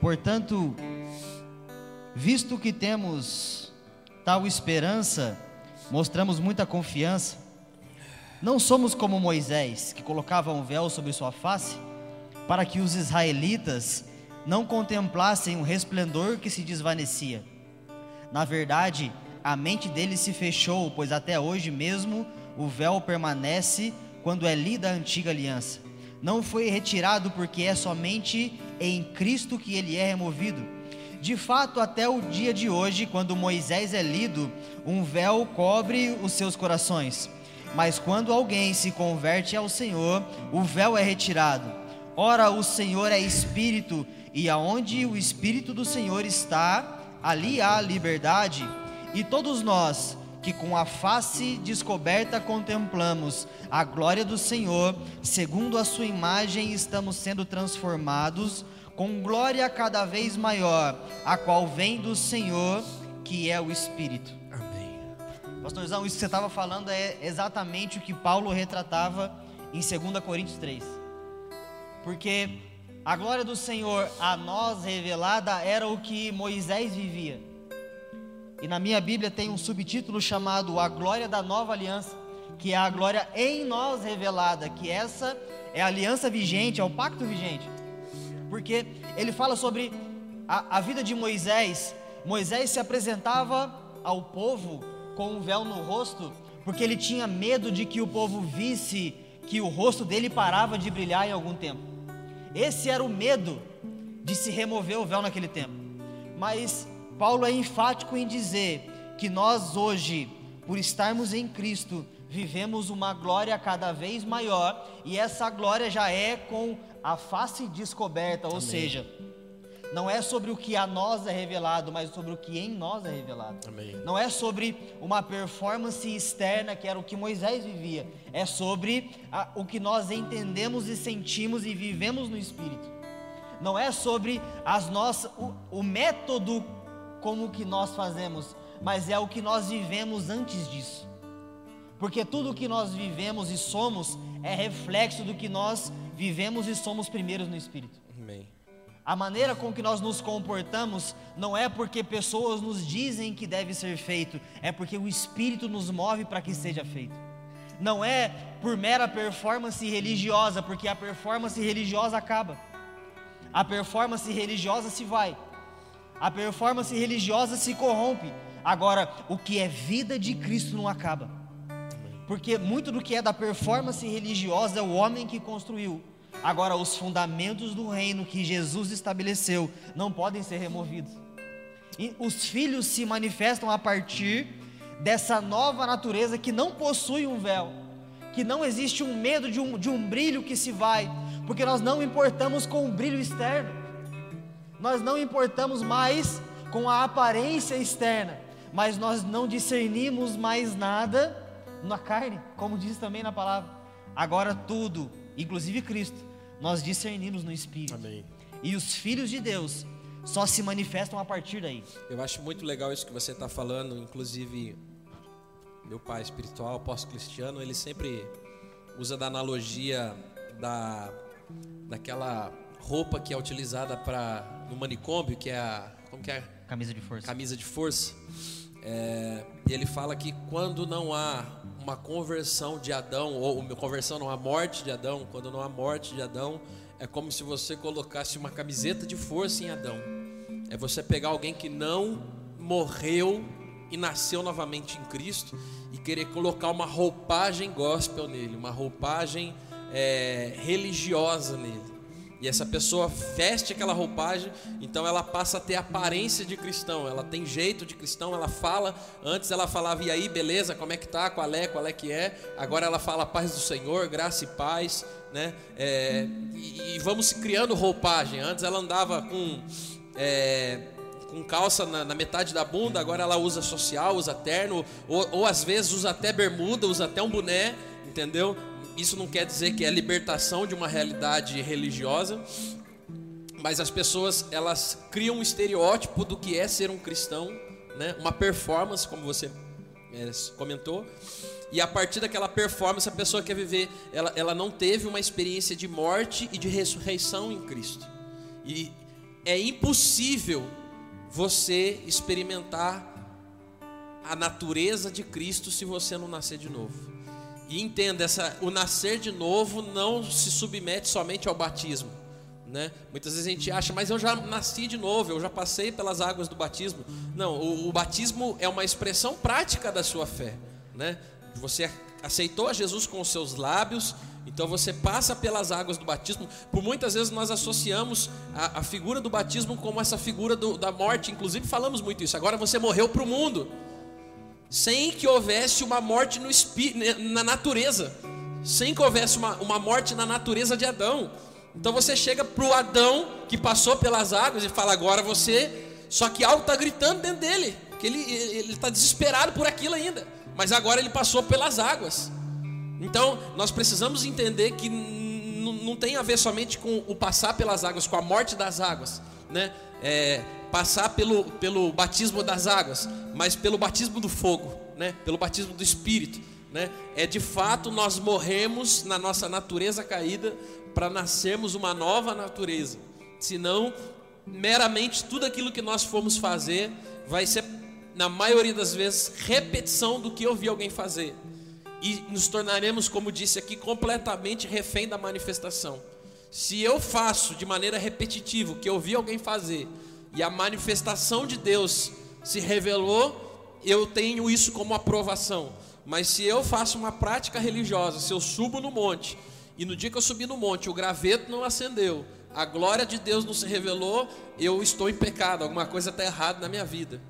Portanto, visto que temos tal esperança, mostramos muita confiança. Não somos como Moisés, que colocava um véu sobre sua face, para que os israelitas não contemplassem o resplendor que se desvanecia. Na verdade, a mente deles se fechou, pois até hoje mesmo o véu permanece quando é lida a antiga aliança. Não foi retirado porque é somente em Cristo que ele é removido. De fato, até o dia de hoje, quando Moisés é lido, um véu cobre os seus corações. Mas quando alguém se converte ao Senhor, o véu é retirado. Ora, o Senhor é Espírito, e aonde o Espírito do Senhor está, ali há liberdade. E todos nós, que com a face descoberta contemplamos a glória do Senhor, segundo a sua imagem estamos sendo transformados com glória cada vez maior, a qual vem do Senhor, que é o Espírito. Amém. Pastorzão, isso que você estava falando é exatamente o que Paulo retratava em 2 Coríntios 3. Porque a glória do Senhor a nós revelada era o que Moisés vivia. E na minha Bíblia tem um subtítulo chamado A Glória da Nova Aliança, que é a glória em nós revelada, que essa é a aliança vigente, é o pacto vigente. Porque ele fala sobre a, a vida de Moisés. Moisés se apresentava ao povo com um véu no rosto, porque ele tinha medo de que o povo visse que o rosto dele parava de brilhar em algum tempo. Esse era o medo de se remover o véu naquele tempo. Mas Paulo é enfático em dizer que nós hoje, por estarmos em Cristo, vivemos uma glória cada vez maior e essa glória já é com a face descoberta, ou Amém. seja, não é sobre o que a nós é revelado, mas sobre o que em nós é revelado. Amém. Não é sobre uma performance externa que era o que Moisés vivia, é sobre a- o que nós entendemos e sentimos e vivemos no Espírito. Não é sobre as nossas, o, o método como que nós fazemos, mas é o que nós vivemos antes disso. Porque tudo o que nós vivemos e somos é reflexo do que nós vivemos e somos primeiros no Espírito. Amém. A maneira com que nós nos comportamos não é porque pessoas nos dizem que deve ser feito, é porque o Espírito nos move para que seja feito. Não é por mera performance religiosa, porque a performance religiosa acaba. A performance religiosa se vai. A performance religiosa se corrompe. Agora, o que é vida de Cristo não acaba. Porque muito do que é da performance religiosa é o homem que construiu. Agora, os fundamentos do reino que Jesus estabeleceu não podem ser removidos. E os filhos se manifestam a partir dessa nova natureza que não possui um véu, que não existe um medo de um, de um brilho que se vai, porque nós não importamos com o brilho externo, nós não importamos mais com a aparência externa, mas nós não discernimos mais nada na carne, como diz também na palavra. Agora tudo, inclusive Cristo, nós discernimos no Espírito. Amém. E os filhos de Deus só se manifestam a partir daí. Eu acho muito legal isso que você está falando, inclusive meu pai espiritual, apóstolo Cristiano, ele sempre usa da analogia da daquela roupa que é utilizada para no manicômio, que é a como que é Camisa de força. camisa de força. É, e ele fala que quando não há uma conversão de Adão, ou uma conversão não há morte de Adão, quando não há morte de Adão, é como se você colocasse uma camiseta de força em Adão. É você pegar alguém que não morreu e nasceu novamente em Cristo e querer colocar uma roupagem gospel nele, uma roupagem é, religiosa nele. E essa pessoa veste aquela roupagem, então ela passa a ter aparência de cristão, ela tem jeito de cristão, ela fala, antes ela falava, e aí, beleza, como é que tá, qual é, qual é que é, agora ela fala paz do Senhor, graça e paz, né? É, e, e vamos criando roupagem, antes ela andava com. é, com calça na, na metade da bunda, agora ela usa social, usa terno, ou, ou às vezes usa até bermuda, usa até um boné, entendeu? Isso não quer dizer que é libertação de uma realidade religiosa, mas as pessoas elas criam um estereótipo do que é ser um cristão, né? Uma performance, como você é, comentou. E a partir daquela performance, a pessoa quer viver, ela, ela não teve uma experiência de morte e de ressurreição em Cristo. E é impossível você experimentar a natureza de Cristo se você não nascer de novo. E entenda, essa, o nascer de novo não se submete somente ao batismo. Né? Muitas vezes a gente acha, mas eu já nasci de novo, eu já passei pelas águas do batismo. Não, o, o batismo é uma expressão prática da sua fé. Né? Você aceitou a Jesus com os seus lábios, então você passa pelas águas do batismo. Por muitas vezes nós associamos a, a figura do batismo como essa figura do, da morte, inclusive falamos muito isso. Agora você morreu para o mundo sem que houvesse uma morte no na natureza, sem que houvesse uma, uma morte na natureza de Adão. Então você chega para o Adão que passou pelas águas e fala: agora você. Só que algo está gritando dentro dele, que ele está desesperado por aquilo ainda, mas agora ele passou pelas águas. Então nós precisamos entender que não tem a ver somente com o passar pelas águas, com a morte das águas, né? É, passar pelo, pelo batismo das águas, mas pelo batismo do fogo, né? Pelo batismo do Espírito, né? É de fato nós morremos na nossa natureza caída para nascermos uma nova natureza. Senão, meramente tudo aquilo que nós formos fazer vai ser, na maioria das vezes, repetição do que eu vi alguém fazer. E nos tornaremos, como disse aqui, completamente refém da manifestação. Se eu faço de maneira repetitiva o que eu vi alguém fazer e a manifestação de Deus se revelou, eu tenho isso como aprovação. Mas se eu faço uma prática religiosa, se eu subo no monte e no dia que eu subi no monte o graveto não acendeu, a glória de Deus não se revelou, eu estou em pecado, alguma coisa está errada na minha vida.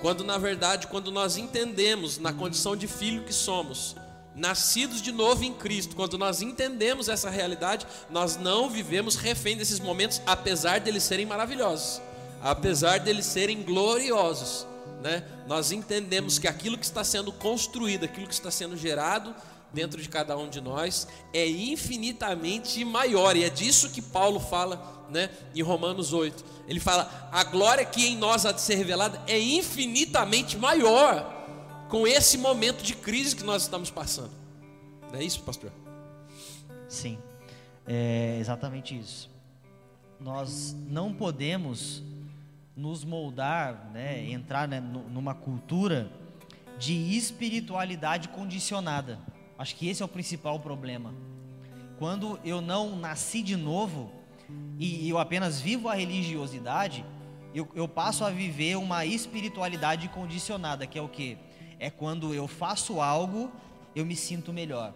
Quando na verdade, quando nós entendemos na condição de filho que somos, nascidos de novo em Cristo, quando nós entendemos essa realidade, nós não vivemos refém desses momentos, apesar deles serem maravilhosos, apesar deles serem gloriosos. Né? Nós entendemos que aquilo que está sendo construído, aquilo que está sendo gerado dentro de cada um de nós é infinitamente maior, e é disso que Paulo fala né, em Romanos 8. Ele fala: a glória que em nós há de ser revelada é infinitamente maior com esse momento de crise que nós estamos passando. Não é isso, pastor? Sim, é exatamente isso. Nós não podemos nos moldar, né, entrar né, numa cultura de espiritualidade condicionada. Acho que esse é o principal problema. Quando eu não nasci de novo e eu apenas vivo a religiosidade, eu, eu passo a viver uma espiritualidade condicionada, que é o que? É quando eu faço algo, eu me sinto melhor.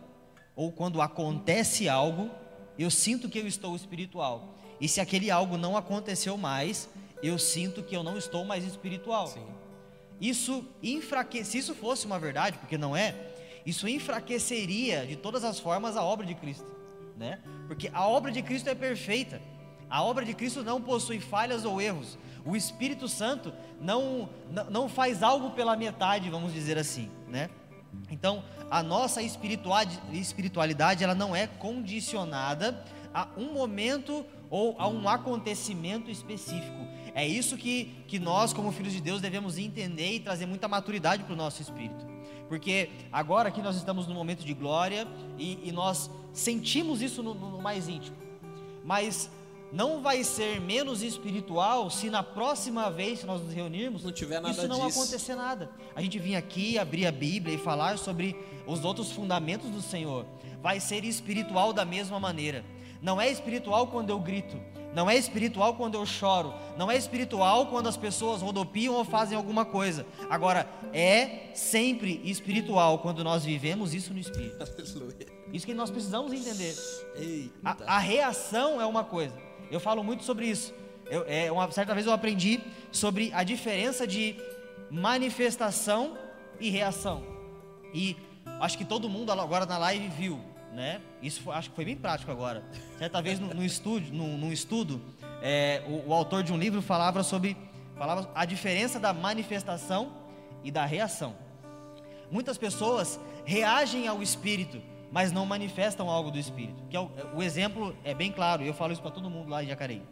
Ou quando acontece algo, eu sinto que eu estou espiritual. E se aquele algo não aconteceu mais, eu sinto que eu não estou mais espiritual. Sim. Isso enfraquece, se isso fosse uma verdade, porque não é, isso enfraqueceria de todas as formas a obra de Cristo, né? Porque a obra de Cristo é perfeita. A obra de Cristo não possui falhas ou erros. O Espírito Santo não, não faz algo pela metade, vamos dizer assim, né? Então, a nossa espiritualidade, ela não é condicionada a um momento ou a um acontecimento específico. É isso que, que nós, como filhos de Deus, devemos entender e trazer muita maturidade para o nosso espírito. Porque agora que nós estamos num momento de glória e, e nós sentimos isso no, no mais íntimo. Mas não vai ser menos espiritual se na próxima vez que nós nos reunirmos não tiver nada isso não disso. acontecer nada. A gente vir aqui, abrir a Bíblia e falar sobre os outros fundamentos do Senhor. Vai ser espiritual da mesma maneira. Não é espiritual quando eu grito, não é espiritual quando eu choro, não é espiritual quando as pessoas rodopiam ou fazem alguma coisa. Agora, é sempre espiritual quando nós vivemos isso no espírito. Aleluia. Isso que nós precisamos entender. A, a reação é uma coisa. Eu falo muito sobre isso. Eu, é, uma certa vez eu aprendi sobre a diferença de manifestação e reação. E acho que todo mundo agora na live viu, né? Isso foi, acho que foi bem prático agora. Certa vez no, no estúdio, no, num estudo, é, o, o, autor de um livro falava sobre falava a diferença da manifestação e da reação. Muitas pessoas reagem ao espírito mas não manifestam algo do Espírito. Que é o, o exemplo é bem claro, eu falo isso para todo mundo lá em Jacareí.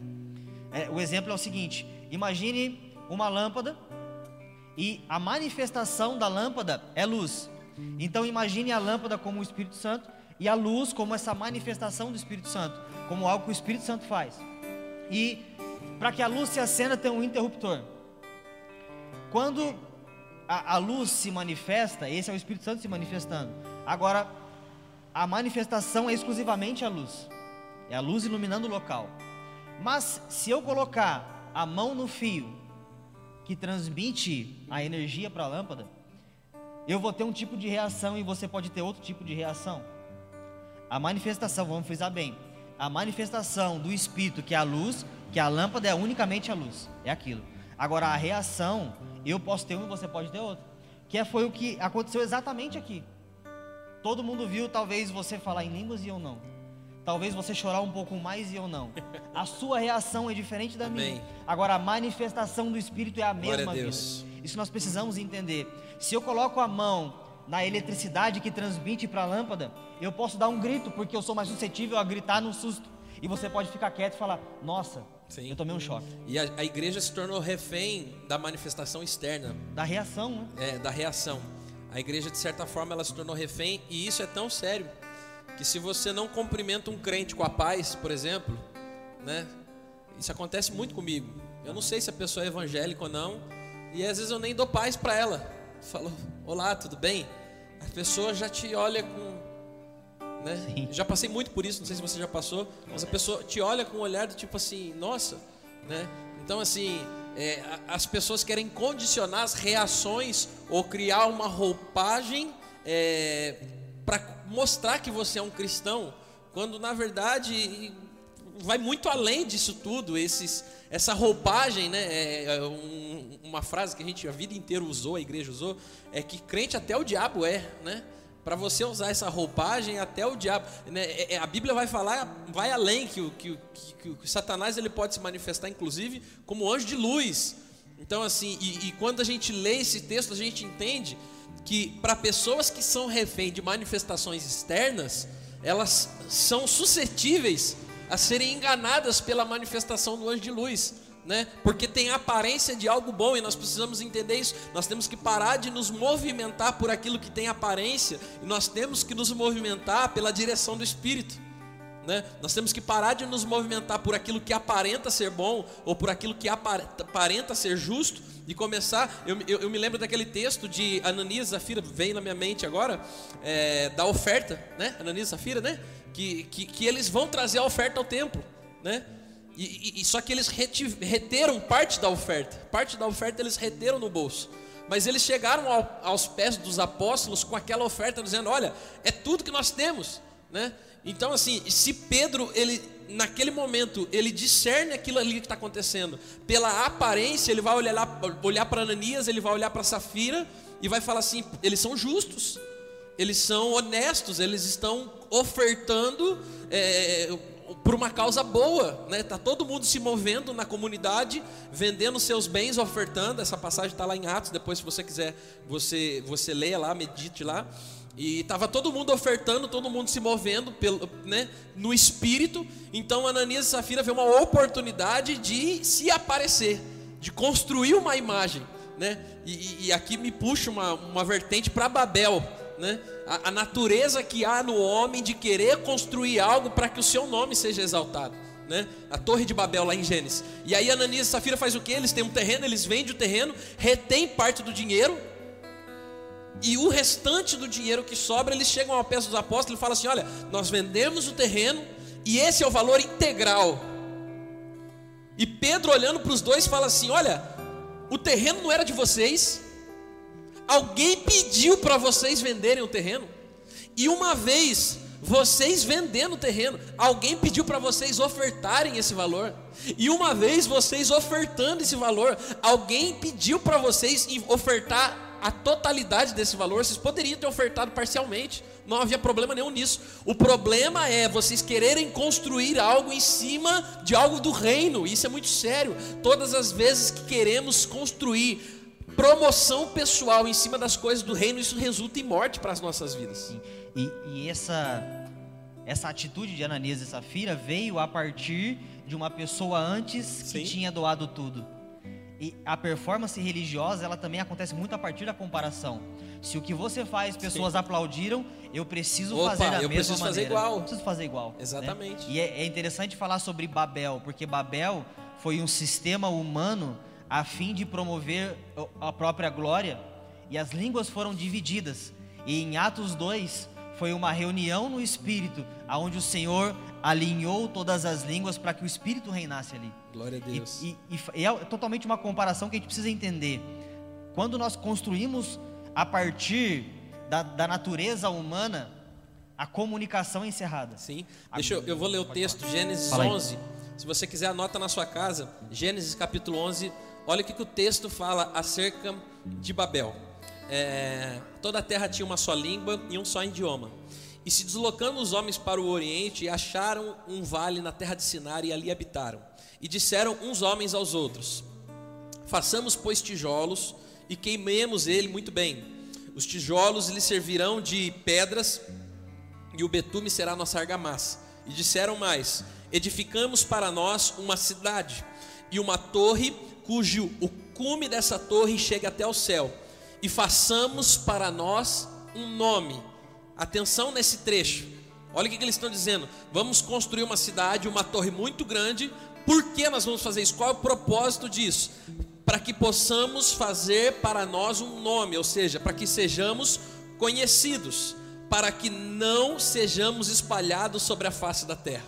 É, o exemplo é o seguinte: imagine uma lâmpada e a manifestação da lâmpada é luz. Então imagine a lâmpada como o Espírito Santo e a luz como essa manifestação do Espírito Santo, como algo que o Espírito Santo faz. E para que a luz se acenda tem um interruptor. Quando a, a luz se manifesta, esse é o Espírito Santo se manifestando. Agora a manifestação é exclusivamente a luz. É a luz iluminando o local. Mas se eu colocar a mão no fio que transmite a energia para a lâmpada, eu vou ter um tipo de reação e você pode ter outro tipo de reação. A manifestação, vamos frisar bem, a manifestação do espírito, que é a luz, que a lâmpada é unicamente a luz, é aquilo. Agora a reação, eu posso ter um e você pode ter outro. Que foi o que aconteceu exatamente aqui. Todo mundo viu, talvez você falar em línguas e eu não. Talvez você chorar um pouco mais e eu não. A sua reação é diferente da Amém. minha. Agora, a manifestação do Espírito é a mesma. A Deus. Isso nós precisamos entender. Se eu coloco a mão na eletricidade que transmite para a lâmpada, eu posso dar um grito, porque eu sou mais suscetível a gritar no susto. E você pode ficar quieto e falar: Nossa, Sim. eu tomei um choque. E a, a igreja se tornou refém da manifestação externa. Da reação, né? É, da reação. A igreja, de certa forma, ela se tornou refém, e isso é tão sério que se você não cumprimenta um crente com a paz, por exemplo, né? Isso acontece muito comigo. Eu não sei se a pessoa é evangélica ou não, e às vezes eu nem dou paz para ela. Falo, olá, tudo bem? A pessoa já te olha com. Né? Já passei muito por isso, não sei se você já passou, mas a pessoa te olha com um olhar do tipo assim, nossa, né? Então, assim, é, as pessoas querem condicionar as reações ou criar uma roupagem é, para mostrar que você é um cristão, quando na verdade vai muito além disso tudo. Esses, essa roupagem, né, é, é um, uma frase que a gente a vida inteira usou, a igreja usou, é que crente até o diabo é, né? Para você usar essa roupagem até o diabo. Né? É, é, a Bíblia vai falar, vai além que o que, que, que, Satanás ele pode se manifestar, inclusive, como anjo de luz. Então, assim, e, e quando a gente lê esse texto, a gente entende que para pessoas que são refém de manifestações externas, elas são suscetíveis a serem enganadas pela manifestação do anjo de luz né? Porque tem a aparência de algo bom e nós precisamos entender isso. Nós temos que parar de nos movimentar por aquilo que tem aparência e nós temos que nos movimentar pela direção do Espírito. Né? Nós temos que parar de nos movimentar por aquilo que aparenta ser bom ou por aquilo que aparenta ser justo e começar. Eu, eu, eu me lembro daquele texto de Ananias e Zafira, vem na minha mente agora, é, da oferta, né? Ananias e Zafira, né? Que, que, que eles vão trazer a oferta ao templo, né? E, e, só que eles reteram parte da oferta, parte da oferta eles reteram no bolso. Mas eles chegaram ao, aos pés dos apóstolos com aquela oferta, dizendo: Olha, é tudo que nós temos, né? Então, assim, se Pedro, ele naquele momento, ele discerne aquilo ali que está acontecendo, pela aparência, ele vai olhar, olhar para Ananias, ele vai olhar para Safira e vai falar assim: eles são justos, eles são honestos, eles estão ofertando é, por uma causa boa, né? Tá todo mundo se movendo na comunidade, vendendo seus bens, ofertando. Essa passagem está lá em Atos. Depois, se você quiser, você você leia lá, medite lá. E estava todo mundo ofertando, todo mundo se movendo pelo, né, no espírito. Então Ananias e Safira vê uma oportunidade de se aparecer, de construir uma imagem. Né? E, e aqui me puxa uma, uma vertente para Babel né? A, a natureza que há no homem de querer construir algo para que o seu nome seja exaltado. Né? A Torre de Babel lá em Gênesis. E aí Ananias e Safira faz o que? Eles têm um terreno, eles vendem o terreno, retém parte do dinheiro. E o restante do dinheiro que sobra, eles chegam ao pé dos apóstolos e falam assim: olha, nós vendemos o terreno e esse é o valor integral. E Pedro, olhando para os dois, fala assim: olha, o terreno não era de vocês, Alguém pediu para vocês venderem o terreno? E uma vez vocês vendendo o terreno, alguém pediu para vocês ofertarem esse valor. E uma vez vocês ofertando esse valor, alguém pediu para vocês ofertar a totalidade desse valor. Vocês poderiam ter ofertado parcialmente, não havia problema nenhum nisso. O problema é vocês quererem construir algo em cima de algo do reino. Isso é muito sério. Todas as vezes que queremos construir promoção pessoal em cima das coisas do reino, isso resulta em morte para as nossas vidas. E, e, essa, essa atitude de Ananias e Safira veio a partir de uma pessoa antes Sim. que tinha doado tudo. E a performance religiosa, ela também acontece muito a partir da comparação. Se o que você faz, pessoas Sim. aplaudiram, eu preciso Opa, fazer eu mesma preciso maneira. Fazer igual. Eu preciso fazer igual. Né? Exatamente. Né? E é, é interessante falar sobre Babel, porque Babel foi um sistema humano a fim de promover a própria glória, e as línguas foram divididas. E em Atos 2 foi uma reunião no Espírito, aonde o Senhor alinhou todas as línguas para que o Espírito reinasse ali. Glória a Deus. E, e, e é totalmente uma comparação que a gente precisa entender. Quando nós construímos a partir da, da natureza humana, a comunicação é encerrada. Sim. Deixa eu, eu vou ler o texto, Gênesis 11. Se você quiser, anota na sua casa. Gênesis capítulo 11, Olha o que, que o texto fala acerca de Babel. É, toda a terra tinha uma só língua e um só idioma. E se deslocando os homens para o oriente, acharam um vale na terra de Sinar e ali habitaram. E disseram uns homens aos outros: Façamos, pois, tijolos e queimemos ele muito bem. Os tijolos lhe servirão de pedras e o betume será nossa argamassa. E disseram mais: Edificamos para nós uma cidade e uma torre cujo o cume dessa torre chegue até o céu, e façamos para nós um nome. Atenção nesse trecho. Olha o que eles estão dizendo. Vamos construir uma cidade, uma torre muito grande. Por que nós vamos fazer isso? Qual é o propósito disso? Para que possamos fazer para nós um nome, ou seja, para que sejamos conhecidos, para que não sejamos espalhados sobre a face da terra.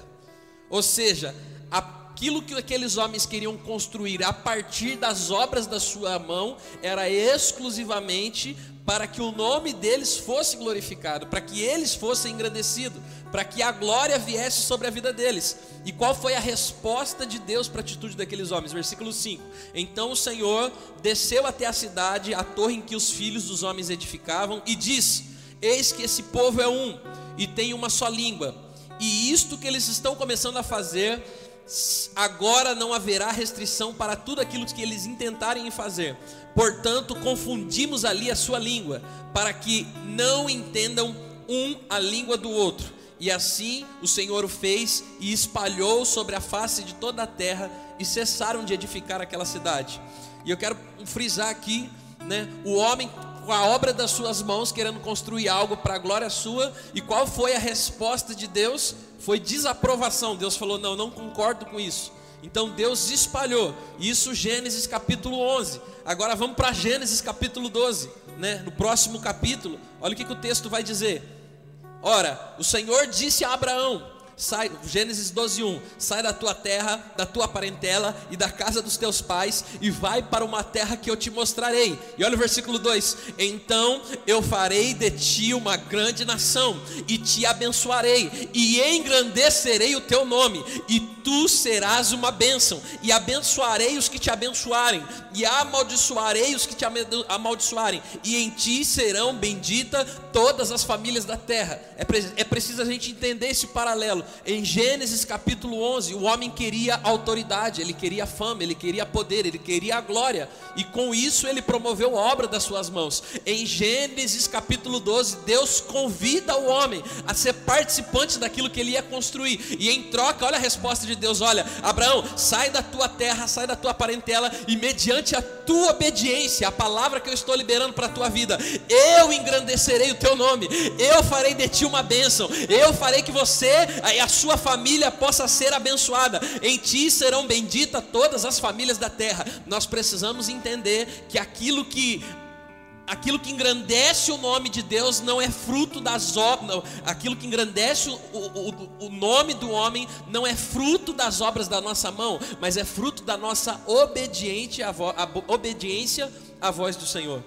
Ou seja, a aquilo que aqueles homens queriam construir a partir das obras da sua mão era exclusivamente para que o nome deles fosse glorificado, para que eles fossem engrandecidos, para que a glória viesse sobre a vida deles. E qual foi a resposta de Deus para a atitude daqueles homens? Versículo 5: Então o Senhor desceu até a cidade, a torre em que os filhos dos homens edificavam, e disse: Eis que esse povo é um e tem uma só língua. E isto que eles estão começando a fazer, agora não haverá restrição para tudo aquilo que eles intentarem fazer. Portanto, confundimos ali a sua língua, para que não entendam um a língua do outro. E assim o Senhor o fez e espalhou sobre a face de toda a terra e cessaram de edificar aquela cidade. E eu quero frisar aqui, né, o homem com a obra das suas mãos querendo construir algo para a glória sua, e qual foi a resposta de Deus? Foi desaprovação. Deus falou: "Não, não concordo com isso". Então Deus espalhou. Isso Gênesis capítulo 11. Agora vamos para Gênesis capítulo 12, né? No próximo capítulo, olha o que, que o texto vai dizer. Ora, o Senhor disse a Abraão: sai, Gênesis 12:1, sai da tua terra, da tua parentela e da casa dos teus pais e vai para uma terra que eu te mostrarei. E olha o versículo 2: Então eu farei de ti uma grande nação e te abençoarei e engrandecerei o teu nome e tu serás uma bênção e abençoarei os que te abençoarem e amaldiçoarei os que te amaldiçoarem e em ti serão benditas todas as famílias da terra. É, é preciso a gente entender esse paralelo em Gênesis capítulo 11, o homem queria autoridade, ele queria fama, ele queria poder, ele queria glória, e com isso ele promoveu a obra das suas mãos. Em Gênesis capítulo 12, Deus convida o homem a ser participante daquilo que ele ia construir, e em troca, olha a resposta de Deus: olha, Abraão, sai da tua terra, sai da tua parentela, e mediante a tua obediência, a palavra que eu estou liberando para a tua vida, eu engrandecerei o teu nome, eu farei de ti uma bênção, eu farei que você e a sua família possa ser abençoada. Em ti serão benditas todas as famílias da terra. Nós precisamos entender que aquilo que aquilo que engrandece o nome de Deus não é fruto das obras, aquilo que engrandece o, o, o, nome do homem não é fruto das obras da nossa mão, mas é fruto da nossa obediente a, vo, a obediência à voz do Senhor.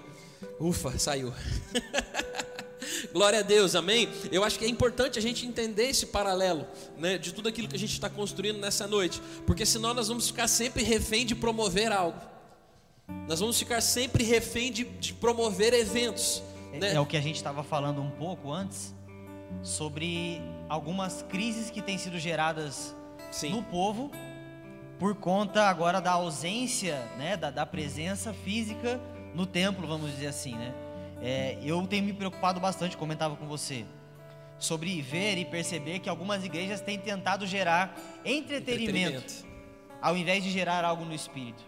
Ufa, saiu. (laughs) Glória a Deus, amém? Eu acho que é importante a gente entender esse paralelo, né, de tudo aquilo que a gente está construindo nessa noite, porque senão nós vamos ficar sempre refém de promover algo, nós vamos ficar sempre refém de, de promover eventos. É, né? é o que a gente estava falando um pouco antes, sobre algumas crises que têm sido geradas Sim. no povo, por conta agora da ausência, né, da, da presença física no templo, vamos dizer assim, né? É, eu tenho me preocupado bastante, comentava com você, sobre ver e perceber que algumas igrejas têm tentado gerar entretenimento, entretenimento. ao invés de gerar algo no espírito.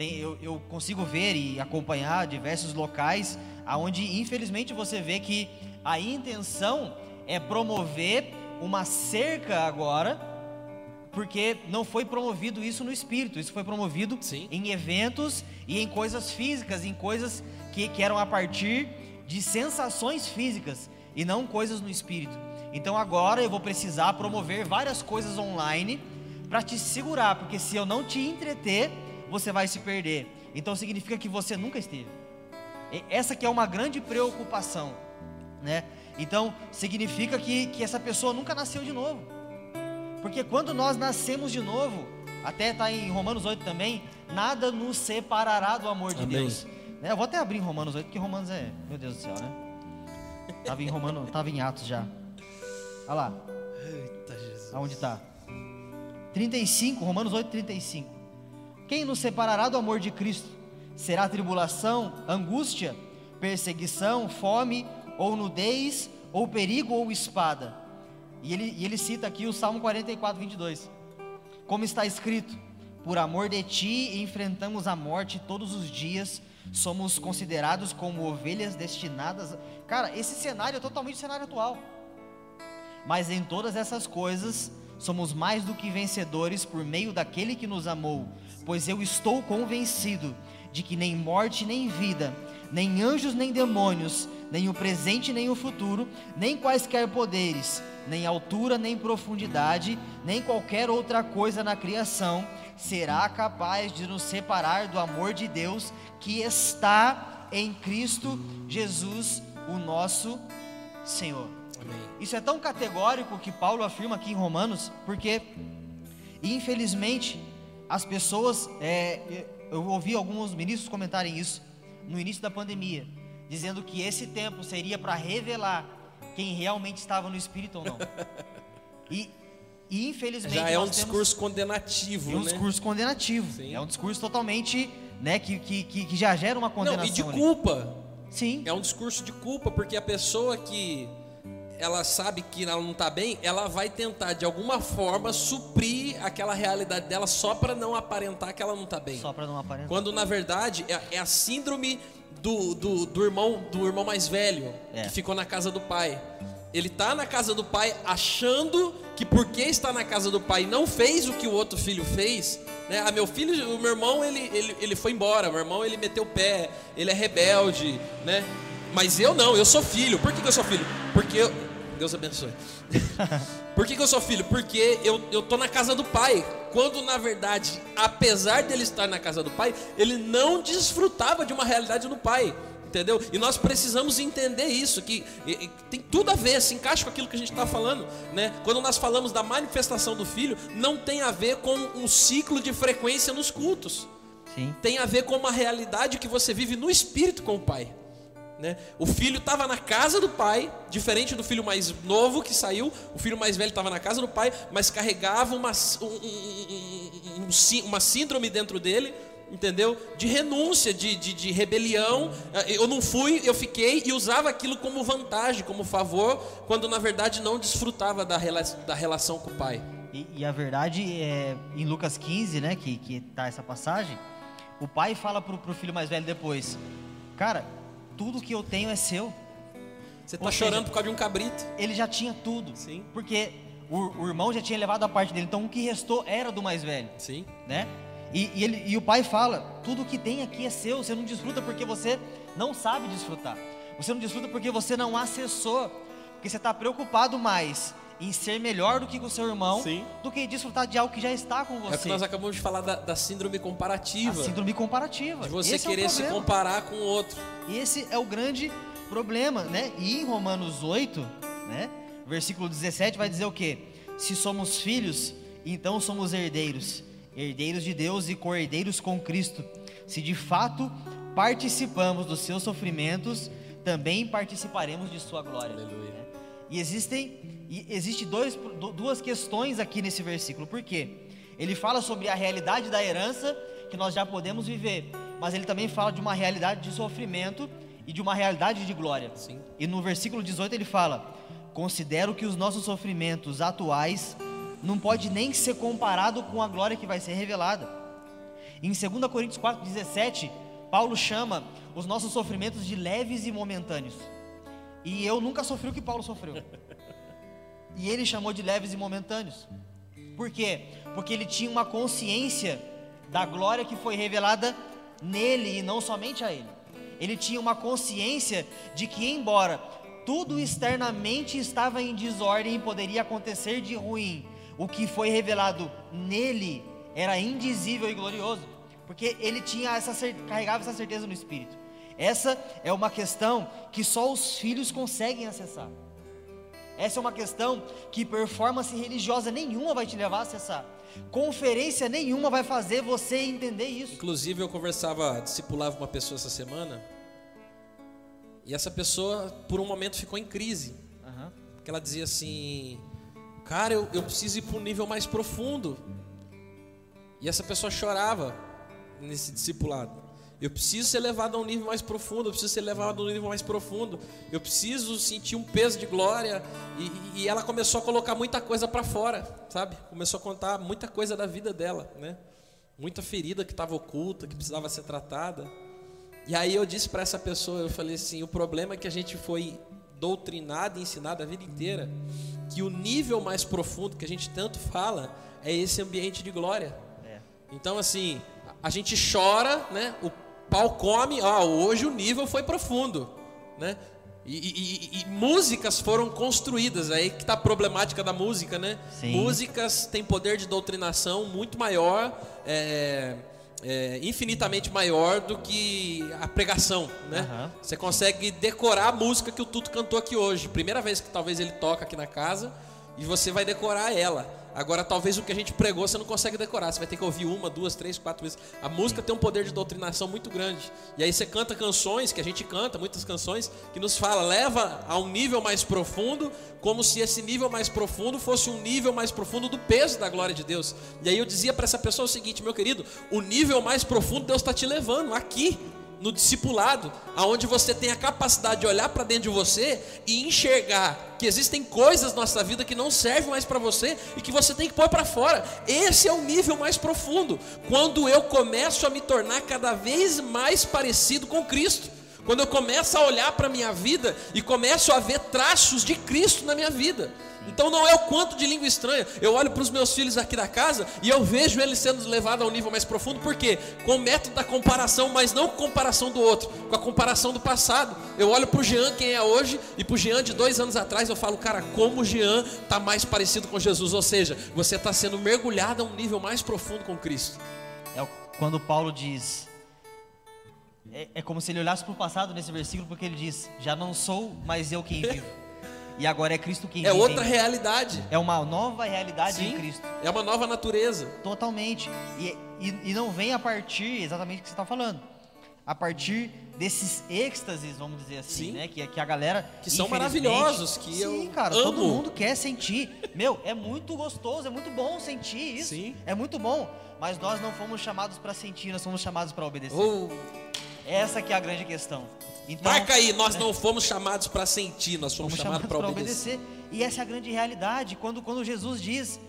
Tem, eu, eu consigo ver e acompanhar diversos locais onde, infelizmente, você vê que a intenção é promover uma cerca agora porque não foi promovido isso no espírito, isso foi promovido Sim. em eventos e em coisas físicas, em coisas que, que eram a partir de sensações físicas e não coisas no espírito. Então agora eu vou precisar promover várias coisas online para te segurar, porque se eu não te entreter, você vai se perder. Então significa que você nunca esteve. Essa que é uma grande preocupação, né? Então significa que, que essa pessoa nunca nasceu de novo. Porque quando nós nascemos de novo, até está em Romanos 8 também, nada nos separará do amor de Amém. Deus. Né, eu vou até abrir em Romanos 8, porque Romanos é, meu Deus do céu, né? Tava em Romano, tava em Atos já. Olha lá. Eita Jesus. Aonde está? 35, Romanos 8, 35. Quem nos separará do amor de Cristo? Será tribulação, angústia, perseguição, fome, ou nudez, ou perigo, ou espada? E ele, e ele cita aqui o Salmo 44, 22. Como está escrito: Por amor de ti enfrentamos a morte todos os dias, somos considerados como ovelhas destinadas. Cara, esse cenário é totalmente cenário atual. Mas em todas essas coisas, somos mais do que vencedores por meio daquele que nos amou, pois eu estou convencido de que nem morte nem vida, nem anjos nem demônios, nem o presente nem o futuro, nem quaisquer poderes, nem altura nem profundidade, nem qualquer outra coisa na criação será capaz de nos separar do amor de Deus que está em Cristo Jesus, o nosso Senhor. Amém. Isso é tão categórico que Paulo afirma aqui em Romanos, porque infelizmente as pessoas, é, eu ouvi alguns ministros comentarem isso no início da pandemia dizendo que esse tempo seria para revelar quem realmente estava no espírito ou não. (laughs) E, e infelizmente Já é um discurso condenativo, é um né? discurso condenativo. Sim. É um discurso totalmente, né, que, que, que, já gera uma Não, condenação. e de ali. culpa. Sim. É um discurso de culpa, porque a pessoa que ela sabe que ela não está bem, ela vai tentar de alguma forma suprir aquela realidade dela só para não aparentar que ela não está bem. Só para não aparentar. Quando na verdade é, é a síndrome do, do, do irmão do irmão mais velho É. que ficou na casa do pai. Ele tá na casa do pai achando que porque está na casa do pai não fez o que o outro filho fez, né? Ah, meu filho, o meu irmão, ele, ele, ele foi embora, meu irmão, ele meteu o pé, ele é rebelde, né? Mas eu não, eu sou filho. Por que, que eu sou filho? Porque eu... Deus abençoe. (laughs) Por que, que eu sou filho? Porque eu, eu tô na casa do pai. Quando na verdade, apesar dele estar na casa do pai, ele não desfrutava de uma realidade no pai. Entendeu? E nós precisamos entender isso, que e- e tem tudo a ver, se encaixa com aquilo que a gente está falando. Né? Quando nós falamos da manifestação do filho, não tem a ver com um ciclo de frequência nos cultos. Sim. Tem a ver com uma realidade que você vive no espírito com o pai. Né? O filho estava na casa do pai, diferente do filho mais novo que saiu. O filho mais velho estava na casa do pai, mas carregava uma, um- um- um- um uma síndrome dentro dele, entendeu? De renúncia, de, de, de rebelião. Eu não fui, eu fiquei e usava aquilo como vantagem, como favor, quando na verdade não desfrutava da, rela- da relação com o pai. E, e a verdade é, em Lucas 15, né, que, que tá essa passagem, o pai fala pro, pro filho mais velho depois, cara, tudo que eu tenho é seu. Você está chorando por causa de um cabrito. Ele já tinha tudo. Sim. Porque o, o irmão já tinha levado a parte dele, então o que restou era do mais velho, Sim. né? E, e ele, e o pai fala, tudo que tem aqui é seu, você não desfruta porque você não sabe desfrutar. Você não desfruta porque você não acessou, porque você está preocupado mais em ser melhor do que com o seu irmão, Sim. do que desfrutar de algo que já está com você. É o que nós acabamos de falar da, da síndrome comparativa. A síndrome comparativa. De você Esse é querer se problema. comparar com o outro. Esse é o grande problema, né? E em Romanos 8, né? Versículo 17 vai dizer o quê? Se somos filhos, então somos herdeiros, herdeiros de Deus e co-herdeiros com Cristo. Se de fato participamos dos seus sofrimentos, também participaremos de sua glória. Aleluia. E existem e existe dois, du- duas questões aqui nesse versículo. Por quê? Ele fala sobre a realidade da herança que nós já podemos viver, mas ele também fala de uma realidade de sofrimento e de uma realidade de glória. Sim. E no versículo 18 ele fala: "Considero que os nossos sofrimentos atuais não pode nem ser comparado com a glória que vai ser revelada". Em 2 Coríntios 4:17, Paulo chama os nossos sofrimentos de leves e momentâneos. E eu nunca sofri o que Paulo sofreu. E ele chamou de leves e momentâneos. Por quê? Porque ele tinha uma consciência da glória que foi revelada nele e não somente a ele. Ele tinha uma consciência de que, embora tudo externamente estava em desordem e poderia acontecer de ruim, o que foi revelado nele era indizível e glorioso, porque ele tinha essa carregava essa certeza no espírito. Essa é uma questão que só os filhos conseguem acessar. Essa é uma questão que performance religiosa nenhuma vai te levar a acessar. Conferência nenhuma vai fazer você entender isso. Inclusive, eu conversava, discipulava uma pessoa essa semana. E essa pessoa, por um momento, ficou em crise. Aham. Porque ela dizia assim: Cara, eu, eu preciso ir para um nível mais profundo. E essa pessoa chorava nesse discipulado. Eu preciso ser levado a um nível mais profundo, eu preciso ser levado a um nível mais profundo. Eu preciso sentir um peso de glória. E, e ela começou a colocar muita coisa para fora, sabe? Começou a contar muita coisa da vida dela, né? Muita ferida que estava oculta, que precisava ser tratada. E aí eu disse para essa pessoa, eu falei assim, o problema é que a gente foi doutrinado e ensinado a vida inteira que o nível mais profundo que a gente tanto fala é esse ambiente de glória. É. Então assim, a gente chora, né? O pau come, ó, hoje o nível foi profundo, né? E, e- e- músicas foram construídas, aí que está a problemática da música, né? Sim. Músicas têm poder de doutrinação muito maior, é, é, infinitamente maior do que a pregação, né? Aham. Você consegue decorar a música que o Tuto cantou aqui hoje. Primeira vez que talvez ele toca aqui na casa e você vai decorar ela. Agora, talvez o que a gente pregou você não consegue decorar. Você vai ter que ouvir uma, duas, três, quatro vezes. A música tem um poder de doutrinação muito grande. E aí você canta canções, que a gente canta, muitas canções, que nos fala, leva a um nível mais profundo, como se esse nível mais profundo fosse um nível mais profundo do peso da glória de Deus. E aí eu dizia para essa pessoa o seguinte, meu querido, o nível mais profundo Deus está te levando aqui no discipulado, aonde você tem a capacidade de olhar para dentro de você e enxergar que existem coisas na nossa vida que não servem mais para você e que você tem que pôr para fora. Esse é o nível mais profundo, quando eu começo a me tornar cada vez mais parecido com Cristo. Quando eu começo a olhar para a minha vida e começo a ver traços de Cristo na minha vida. Então não é o quanto de língua estranha. Eu olho para os meus filhos aqui da casa e eu vejo eles sendo levados a um nível mais profundo, por quê? Com o método da comparação, mas não com comparação do outro, com a comparação do passado. Eu olho para o Jean, quem é hoje, e para o Jean de dois anos atrás, eu falo, cara, como o Jean está mais parecido com Jesus. Ou seja, você está sendo mergulhado a um nível mais profundo com Cristo. É quando Paulo diz. É, é como se ele olhasse para o passado nesse versículo, porque ele diz: Já não sou mais eu quem vivo. E agora é Cristo quem É outra realidade. É uma nova realidade Sim, em Cristo. é uma nova natureza. Totalmente. E, e, e não vem a partir exatamente do que você está falando. A partir desses êxtases, vamos dizer assim, Sim. né? Que, que a galera. Que são maravilhosos, que Sim, eu cara, amo. todo mundo quer sentir. Meu, é muito gostoso, é muito bom sentir isso. Sim. É muito bom. Mas nós não fomos chamados para sentir, nós fomos chamados para obedecer. Ou Essa que é a grande questão. Então, marca aí, nós não fomos chamados para sentir, nós fomos, fomos chamados chamados para obedecer. obedecer. E essa é a grande realidade. Quando, quando Jesus diz,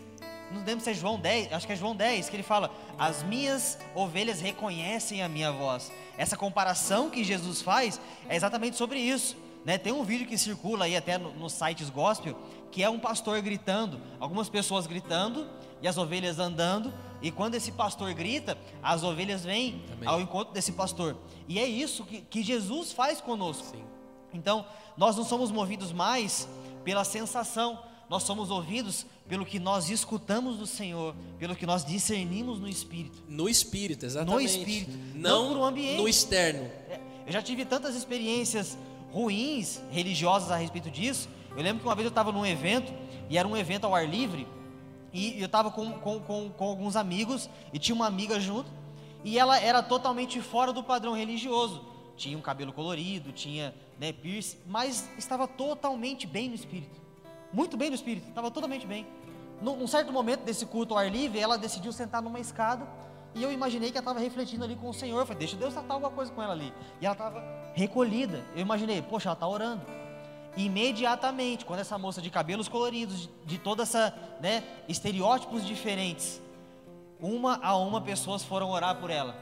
não lembro se é João 10, acho que é João 10, que ele fala: As minhas ovelhas reconhecem a minha voz. Essa comparação que Jesus faz é exatamente sobre isso. Né? Tem um vídeo que circula aí até no- nos sites gospel, que é um pastor gritando, algumas pessoas gritando e as ovelhas andando. E quando esse pastor grita, as ovelhas vêm Amém. ao encontro desse pastor. E é isso que, que Jesus faz conosco. Sim. Então, nós não somos movidos mais pela sensação, nós somos ouvidos pelo que nós escutamos do Senhor, pelo que nós discernimos no Espírito. No espírito, exatamente. espírito, não, não pro ambiente. no externo. É, Eu já tive tantas experiências ruins, religiosas a respeito disso. Eu lembro que uma vez eu estava num evento, e era um evento ao ar livre, e eu estava com, com, com, com alguns amigos, e tinha uma amiga junto, e ela era totalmente fora do padrão religioso. Tinha um cabelo colorido, tinha né, piercing, mas estava totalmente bem no espírito. Muito bem no espírito, estava totalmente bem. Num, certo momento desse culto ao ar livre, ela decidiu sentar numa escada, e eu imaginei que ela estava refletindo ali com o Senhor. Falei, deixa Deus tratar alguma coisa com ela ali. E ela estava recolhida. Eu imaginei, poxa, ela está orando. Imediatamente, quando essa moça de cabelos coloridos, de, de toda essa, né, estereótipos diferentes, uma a uma pessoas foram orar por ela.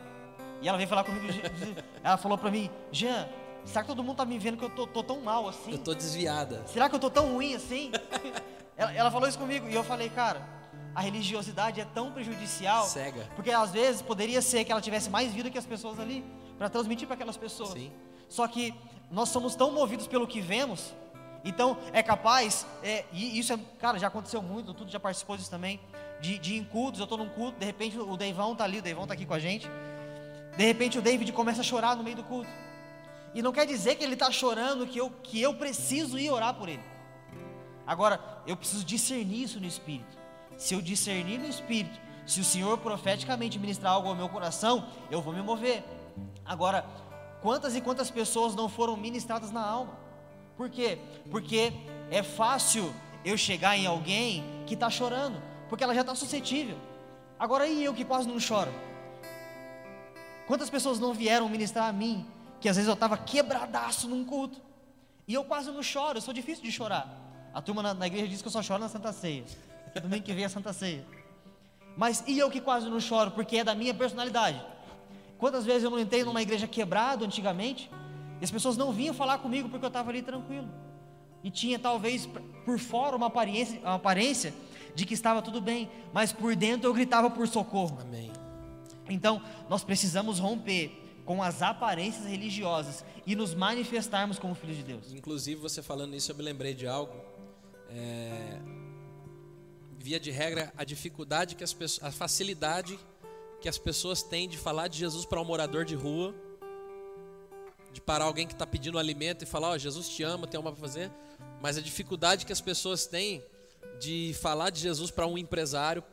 E ela veio falar comigo, (laughs) ela falou para mim, Jean, será que todo mundo tá me vendo que eu tô, tô tão mal assim? Eu tô desviada. Será que eu tô tão ruim assim? (laughs) ela, ela falou isso comigo e eu falei, cara, a religiosidade é tão prejudicial. Cega. Porque às vezes poderia ser que ela tivesse mais vida que as pessoas ali, para transmitir para aquelas pessoas. Sim. Só que nós somos tão movidos pelo que vemos, então é capaz, é, e isso é, cara, já aconteceu muito, tudo já participou disso também, de, de cultos, eu estou num culto, de repente o Deivão tá ali, o Deivão tá aqui com a gente, de repente o David começa a chorar no meio do culto. E não quer dizer que ele está chorando que eu, que eu preciso ir orar por ele. Agora, eu preciso discernir isso no espírito. Se eu discernir no espírito, se o Senhor profeticamente ministrar algo ao meu coração, eu vou me mover. Agora, quantas e quantas pessoas não foram ministradas na alma? Por quê? Porque é fácil eu chegar em alguém que está chorando, porque ela já está suscetível. Agora, e eu que quase não choro? Quantas pessoas não vieram ministrar a mim, que às vezes eu estava quebradaço num culto, e eu quase não choro, eu sou difícil de chorar. A turma na, na igreja diz que eu só choro na Santa Ceia, que domingo que vem é Santa Ceia. Mas e eu que quase não choro, porque é da minha personalidade. Quantas vezes eu não entrei numa igreja quebrado antigamente, e as pessoas não vinham falar comigo porque eu estava ali tranquilo. E tinha talvez por fora uma aparência, uma aparência de que estava tudo bem, mas por dentro eu gritava por socorro. Amém. Então, nós precisamos romper com as aparências religiosas e nos manifestarmos como filhos de Deus. Inclusive, você falando isso, eu me lembrei de algo. É, Via de regra, a dificuldade que as pessoas, a facilidade que as pessoas têm de falar de Jesus para um morador de rua, de parar alguém que está pedindo alimento e falar: Ó, Jesus te ama, tem uma para fazer. Mas a dificuldade que as pessoas têm de falar de Jesus para um empresário,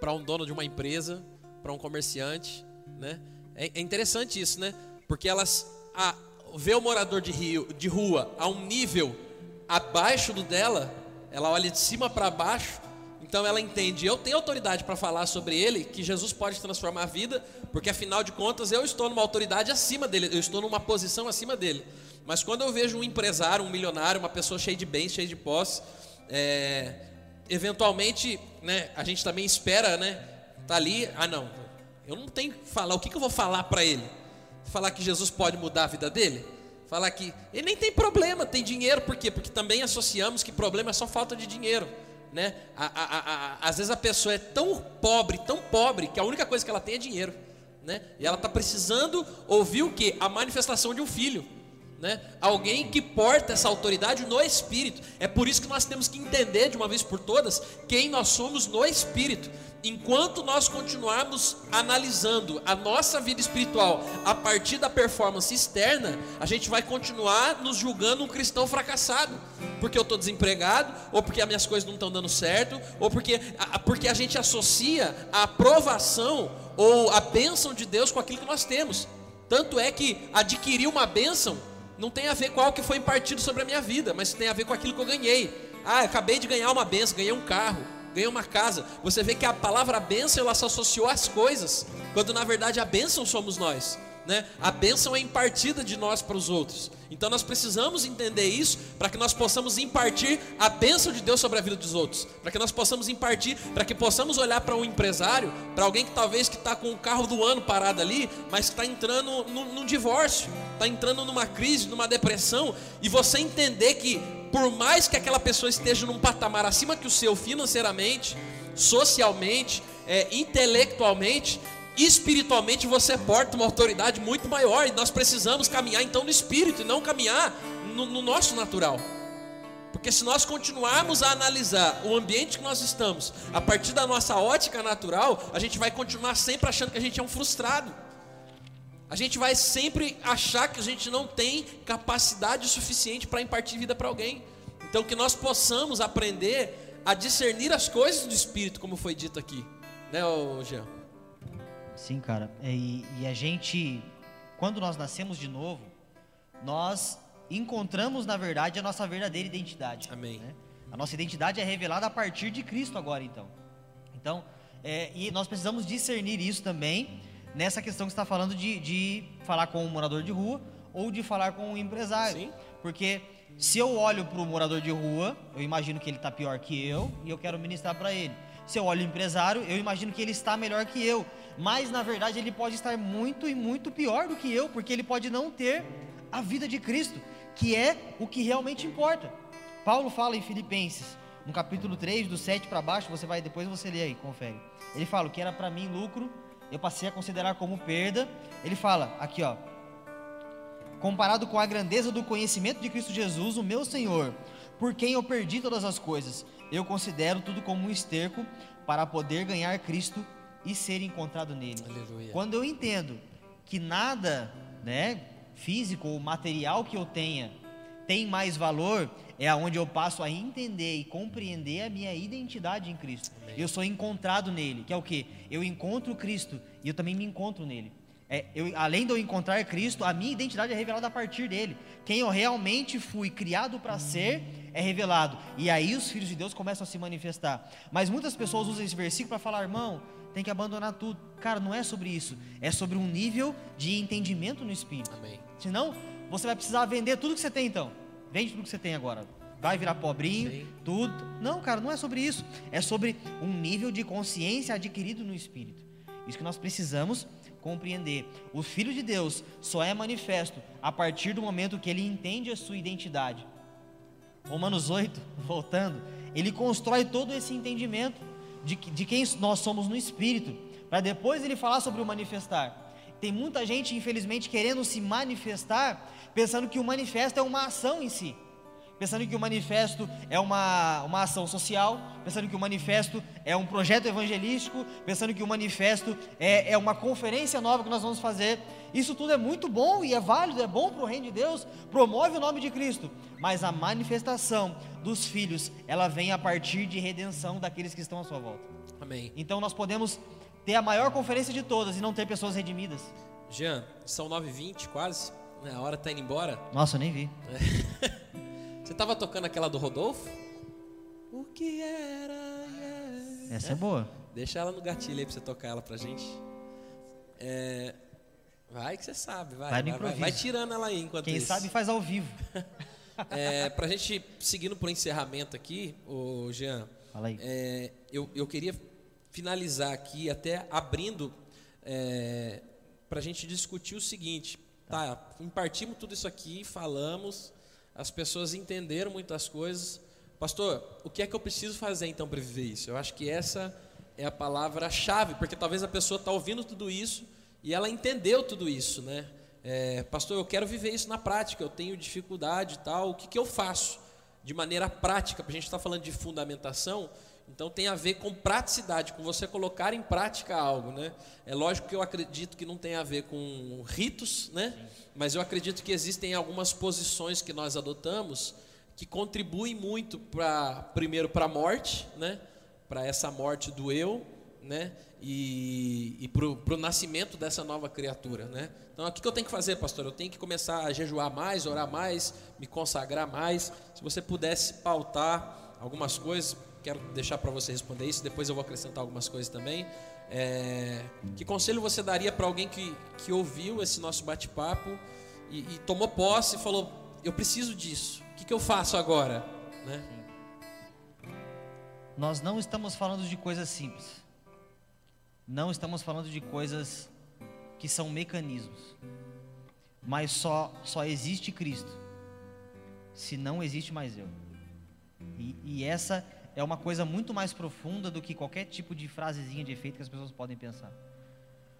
para um dono de uma empresa, para um comerciante, né? É, é, interessante isso, né? Porque elas a, vê o morador de, rio, de rua a um nível abaixo do dela, ela olha de cima para baixo, então ela entende, eu tenho autoridade para falar sobre ele, que Jesus pode transformar a vida, porque afinal de contas eu estou numa autoridade acima dele, eu estou numa posição acima dele. Mas quando eu vejo um empresário, um milionário, uma pessoa cheia de bens, cheia de posse, é, eventualmente, né, a gente também espera, né, tá ali, ah não, eu não tenho que falar, o que, que eu vou falar para ele? Falar que Jesus pode mudar a vida dele? Falar que ele nem tem problema, tem dinheiro, por quê? Porque também associamos que problema é só falta de dinheiro. Né? A, a, a, às vezes a pessoa é tão pobre, tão pobre, que a única coisa que ela tem é dinheiro. Né? E ela está precisando ouvir o que? A manifestação de um filho né? Alguém que porta essa autoridade no espírito. É por isso que nós temos que entender de uma vez por todas quem nós somos no espírito. Enquanto nós continuarmos analisando a nossa vida espiritual a partir da performance externa, a gente vai continuar nos julgando um cristão fracassado, porque eu estou desempregado, ou porque as minhas coisas não estão dando certo, ou porque, porque a gente associa a aprovação ou a bênção de Deus com aquilo que nós temos. Tanto é que adquirir uma bênção não tem a ver com que foi impartido sobre a minha vida, mas tem a ver com aquilo que eu ganhei. Ah, eu acabei de ganhar uma benção, ganhei um carro, ganhei uma casa. Você vê que a palavra bênção ela se associou às coisas, quando na verdade a bênção somos nós né? A bênção é impartida de nós para os outros. Então nós precisamos entender isso para que nós possamos impartir a bênção de Deus sobre a vida dos outros, para que nós possamos impartir, para que possamos olhar para um empresário, para alguém que talvez que está com o carro do ano parado ali, mas está entrando num, num divórcio, está entrando numa crise, numa depressão, e você entender que por mais que aquela pessoa esteja num patamar acima que o seu financeiramente, socialmente, é, intelectualmente, espiritualmente você porta uma autoridade muito maior e nós precisamos caminhar então no espírito e não caminhar no, no nosso natural. Porque se nós continuarmos a analisar o ambiente que nós estamos a partir da nossa ótica natural, a gente vai continuar sempre achando que a gente é um frustrado. A gente vai sempre achar que a gente não tem capacidade suficiente para impartir vida para alguém. Então que nós possamos aprender a discernir as coisas do espírito, como foi dito aqui, né, Jean? Sim, cara. É, e, e a gente, quando nós nascemos de novo, nós encontramos, na verdade, a nossa verdadeira identidade. Amém. Né? A nossa identidade é revelada a partir de Cristo agora, então. Então, é, e nós precisamos discernir isso também nessa questão que está falando de, de falar com um morador de rua ou de falar com um empresário. Sim. Porque se eu olho para o morador de rua, eu imagino que ele está pior que eu e eu quero ministrar para ele. Se eu olho o empresário, eu imagino que ele está melhor que eu mas na verdade ele pode estar muito e muito pior do que eu, porque ele pode não ter a vida de Cristo, que é o que realmente importa. Paulo fala em Filipenses, no capítulo 3, do 7 para baixo, você vai depois você lê aí, confere. Ele fala: "O que era para mim lucro, eu passei a considerar como perda". Ele fala aqui, ó: Comparado com a grandeza do conhecimento de Cristo Jesus, o meu Senhor, por quem eu perdi todas as coisas, eu considero tudo como um esterco para poder ganhar Cristo e ser encontrado nele. Aleluia. Quando eu entendo que nada, né, físico ou material que eu tenha tem mais valor, é aonde eu passo a entender e compreender a minha identidade em Cristo. Amém. Eu sou encontrado nele, que é o que? Eu encontro Cristo e eu também me encontro nele. É, eu, além de eu encontrar Cristo, a minha identidade é revelada a partir dele. Quem eu realmente fui criado para ser é revelado. E aí os filhos de Deus começam a se manifestar. Mas muitas pessoas usam esse versículo para falar, irmão, tem que abandonar tudo. Cara, não é sobre isso. É sobre um nível de entendimento no espírito. Amém. Senão, você vai precisar vender tudo que você tem então. Vende tudo que você tem agora. Vai virar pobrinho, tudo. Não, cara, não é sobre isso. É sobre um nível de consciência adquirido no espírito. Isso que nós precisamos compreender. O Filho de Deus só é manifesto a partir do momento que ele entende a sua identidade. Romanos 8, (laughs) voltando, ele constrói todo esse entendimento de, de quem nós somos no espírito, para depois ele falar sobre o manifestar. Tem muita gente, infelizmente, querendo se manifestar, pensando que o manifesto é uma ação em si. Pensando que o manifesto é uma, uma ação social, pensando que o manifesto é um projeto evangelístico, pensando que o manifesto é, é uma conferência nova que nós vamos fazer. Isso tudo é muito bom e é válido, é bom para o reino de Deus, promove o nome de Cristo, mas a manifestação dos filhos, ela vem a partir de redenção daqueles que estão à sua volta. Amém. Então nós podemos ter a maior conferência de todas e não ter pessoas redimidas. Jean, são 9h20 quase, né? a hora tá indo embora. Nossa, eu nem vi. (laughs) Você tava tocando aquela do Rodolfo? O que era? yeah. Essa é boa. Deixa ela no gatilho aí pra você tocar ela pra gente. É, Vai que você sabe, vai. Vai vai, vai, vai tirando ela aí enquanto Quem isso. sabe faz ao vivo. (laughs) É, pra gente seguindo pro encerramento aqui, ô Jean, Fala aí. é, eu, eu queria finalizar aqui, até abrindo é, para a gente discutir o seguinte. Tá, impartimos tudo isso aqui, falamos, as pessoas entenderam muitas coisas. Pastor, o que é que eu preciso fazer então para viver isso? Eu acho que essa é a palavra-chave, porque talvez a pessoa está ouvindo tudo isso e ela entendeu tudo isso, né? É, pastor, eu quero viver isso na prática, eu tenho dificuldade e tal, o que, que eu faço de maneira prática? Porque a gente está falando de fundamentação, então tem a ver com praticidade, com você colocar em prática algo, né? É lógico que eu acredito que não tem a ver com ritos, né? Mas eu acredito que existem algumas posições que nós adotamos que contribuem muito para primeiro para a morte, né? Para essa morte do eu, né? E, e para o nascimento dessa nova criatura, né? Então, o que eu tenho que fazer, pastor? Eu tenho que começar a jejuar mais, orar mais, me consagrar mais. Se você pudesse pautar algumas coisas, quero deixar para você responder isso. Depois eu vou acrescentar algumas coisas também. É, que conselho você daria para alguém que, que ouviu esse nosso bate-papo e, e tomou posse e falou: Eu preciso disso. O que, que eu faço agora? Né? Nós não estamos falando de coisas simples. Não estamos falando de coisas que são mecanismos. Mas só, só existe Cristo se não existe mais eu. E, e essa é uma coisa muito mais profunda do que qualquer tipo de frasezinha de efeito que as pessoas podem pensar.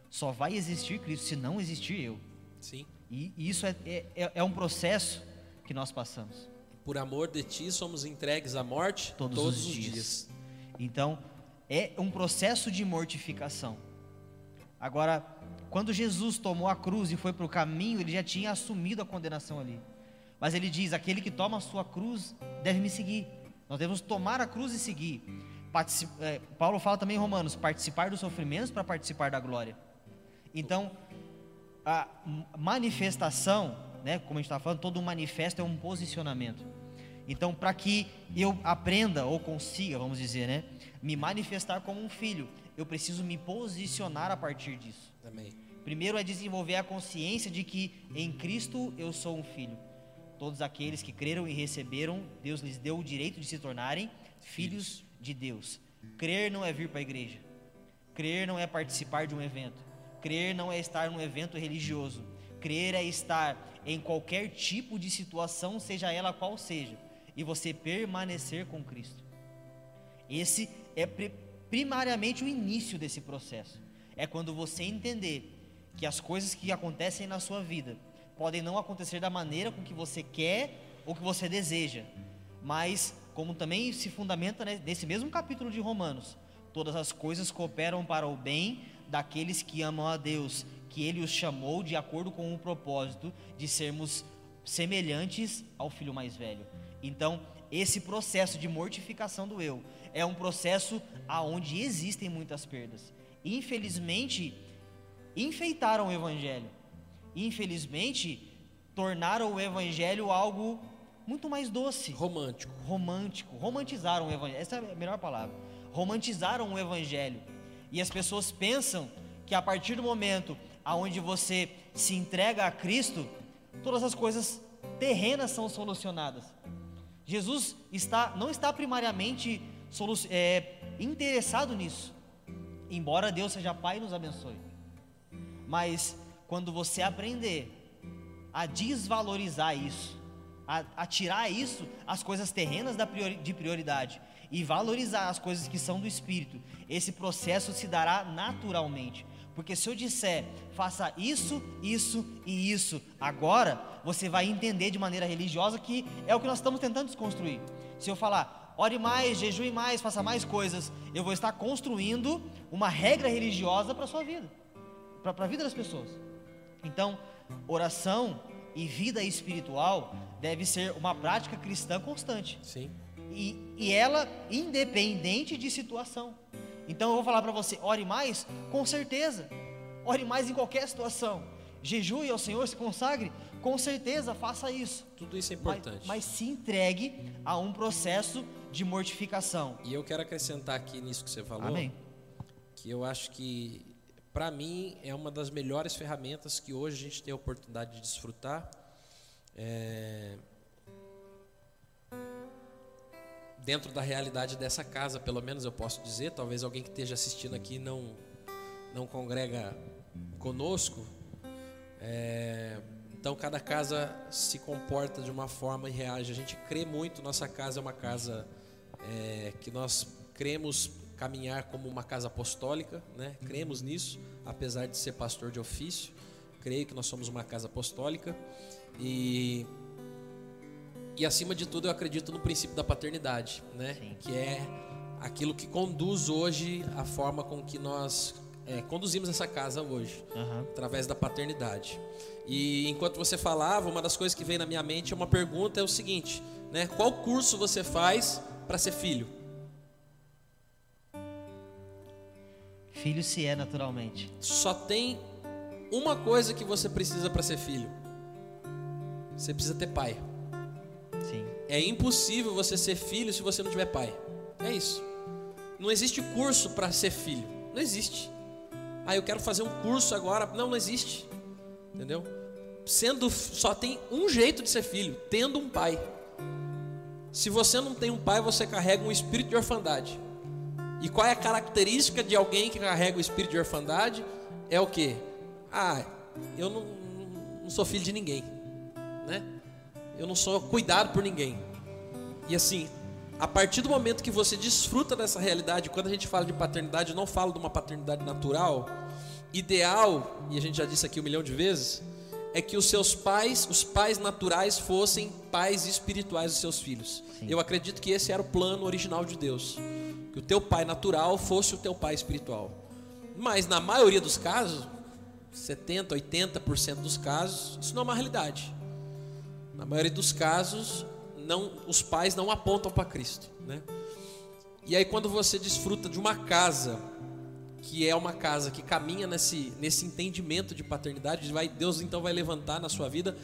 Só vai existir Cristo se não existir eu. Sim. E isso é, é, é um processo que nós passamos. Por amor de ti somos entregues à morte Todos os dias. Então, é um processo de mortificação. Agora, quando Jesus tomou a cruz e foi para o caminho, ele já tinha assumido a condenação ali. Mas ele diz: aquele que toma a sua cruz deve me seguir. Nós devemos tomar a cruz e seguir. Partici- é, Paulo fala também em Romanos: participar dos sofrimentos para participar da glória. Então, a manifestação, né, como a gente está falando, todo manifesto é um posicionamento. Então, para que eu aprenda ou consiga, vamos dizer, né, me manifestar como um filho, eu preciso me posicionar a partir disso. Também. Primeiro é desenvolver a consciência de que em Cristo eu sou um filho. Todos aqueles que creram e receberam, Deus lhes deu o direito de se tornarem filhos de Deus. Crer não é vir para a igreja. Crer não é participar de um evento. Crer não é estar num evento religioso. Crer é estar em qualquer tipo de situação, seja ela qual seja, e você permanecer com Cristo. Esse é pri- primariamente o início desse processo. É quando você entender que as coisas que acontecem na sua vida podem não acontecer da maneira com que você quer ou que você deseja, mas como também se fundamenta né, nesse mesmo capítulo de Romanos, todas as coisas cooperam para o bem daqueles que amam a Deus, que ele os chamou de acordo com o propósito de sermos semelhantes ao filho mais velho. Então, esse processo de mortificação do eu é um processo aonde existem muitas perdas. Infelizmente, enfeitaram o evangelho. Infelizmente, tornaram o evangelho algo muito mais doce Romântico. romântico, romantizaram o evangelho. Essa é a melhor palavra. Romantizaram o evangelho. E as pessoas pensam que a partir do momento aonde você se entrega a Cristo, todas as coisas terrenas são solucionadas. Jesus está, não está primariamente é, interessado nisso, embora Deus seja Pai e nos abençoe. Mas quando você aprender a desvalorizar isso, a, a tirar isso, as coisas terrenas da priori- de prioridade, e valorizar as coisas que são do espírito, esse processo se dará naturalmente, Porque se eu disser, faça isso, isso e isso agora, você vai entender de maneira religiosa que é o que nós estamos tentando desconstruir. Se eu falar, ore mais, jejue mais, faça mais coisas, eu vou estar construindo uma regra religiosa para a sua vida, para a vida das pessoas. Então, oração e vida espiritual deve ser uma prática cristã constante. Sim. E, e ela independente de situação. Então eu vou falar para você, ore mais, com certeza. Ore mais em qualquer situação. Jejue ao Senhor, se consagre, com certeza faça isso. Tudo isso é importante. Mas, mas se entregue a um processo de mortificação. E eu quero acrescentar aqui nisso que você falou, Amém. que eu acho que para mim é uma das melhores ferramentas que hoje a gente tem a oportunidade de desfrutar. É, dentro da realidade dessa casa, pelo menos eu posso dizer, talvez alguém que esteja assistindo aqui não não congrega conosco, é, então cada casa se comporta de uma forma e reage. A gente crê muito, nossa casa é uma casa é, que nós cremos caminhar como uma casa apostólica, né? Cremos nisso, apesar de ser pastor de ofício, creio que nós somos uma casa apostólica e e acima de tudo eu acredito no princípio da paternidade, né? Sim. Que é aquilo que conduz hoje a forma com que nós é, conduzimos essa casa hoje, Aham. através da paternidade. E enquanto você falava, uma das coisas que veio na minha mente é uma pergunta é o seguinte, né? Qual curso você faz para ser filho? Filho se é naturalmente. Só tem uma coisa que você precisa para ser filho. Você precisa ter pai. Sim. É impossível você ser filho se você não tiver pai. É isso. Não existe curso para ser filho. Não existe. Ah, eu quero fazer um curso agora. Não, não existe. Entendeu? Sendo só tem um jeito de ser filho, tendo um pai. Se você não tem um pai, você carrega um espírito de orfandade. E qual é a característica de alguém que carrega o espírito de orfandade? É o quê? Ah, eu não, não sou filho de ninguém, né? Eu não sou cuidado por ninguém. E assim, a partir do momento que você desfruta dessa realidade, quando a gente fala de paternidade, eu não falo de uma paternidade natural, ideal, e a gente já disse aqui um milhão de vezes, é que os seus pais, os pais naturais, fossem pais espirituais dos seus filhos. Sim. Eu acredito que esse era o plano original de Deus. Que o teu pai natural fosse o teu pai espiritual. Mas na maioria dos casos, 70, 80% dos casos, isso não é uma realidade. Na maioria dos casos, não, os pais não apontam para Cristo, né? E aí quando você desfruta de uma casa que é uma casa que caminha nesse, nesse entendimento de paternidade, vai, Deus então vai levantar na sua vida,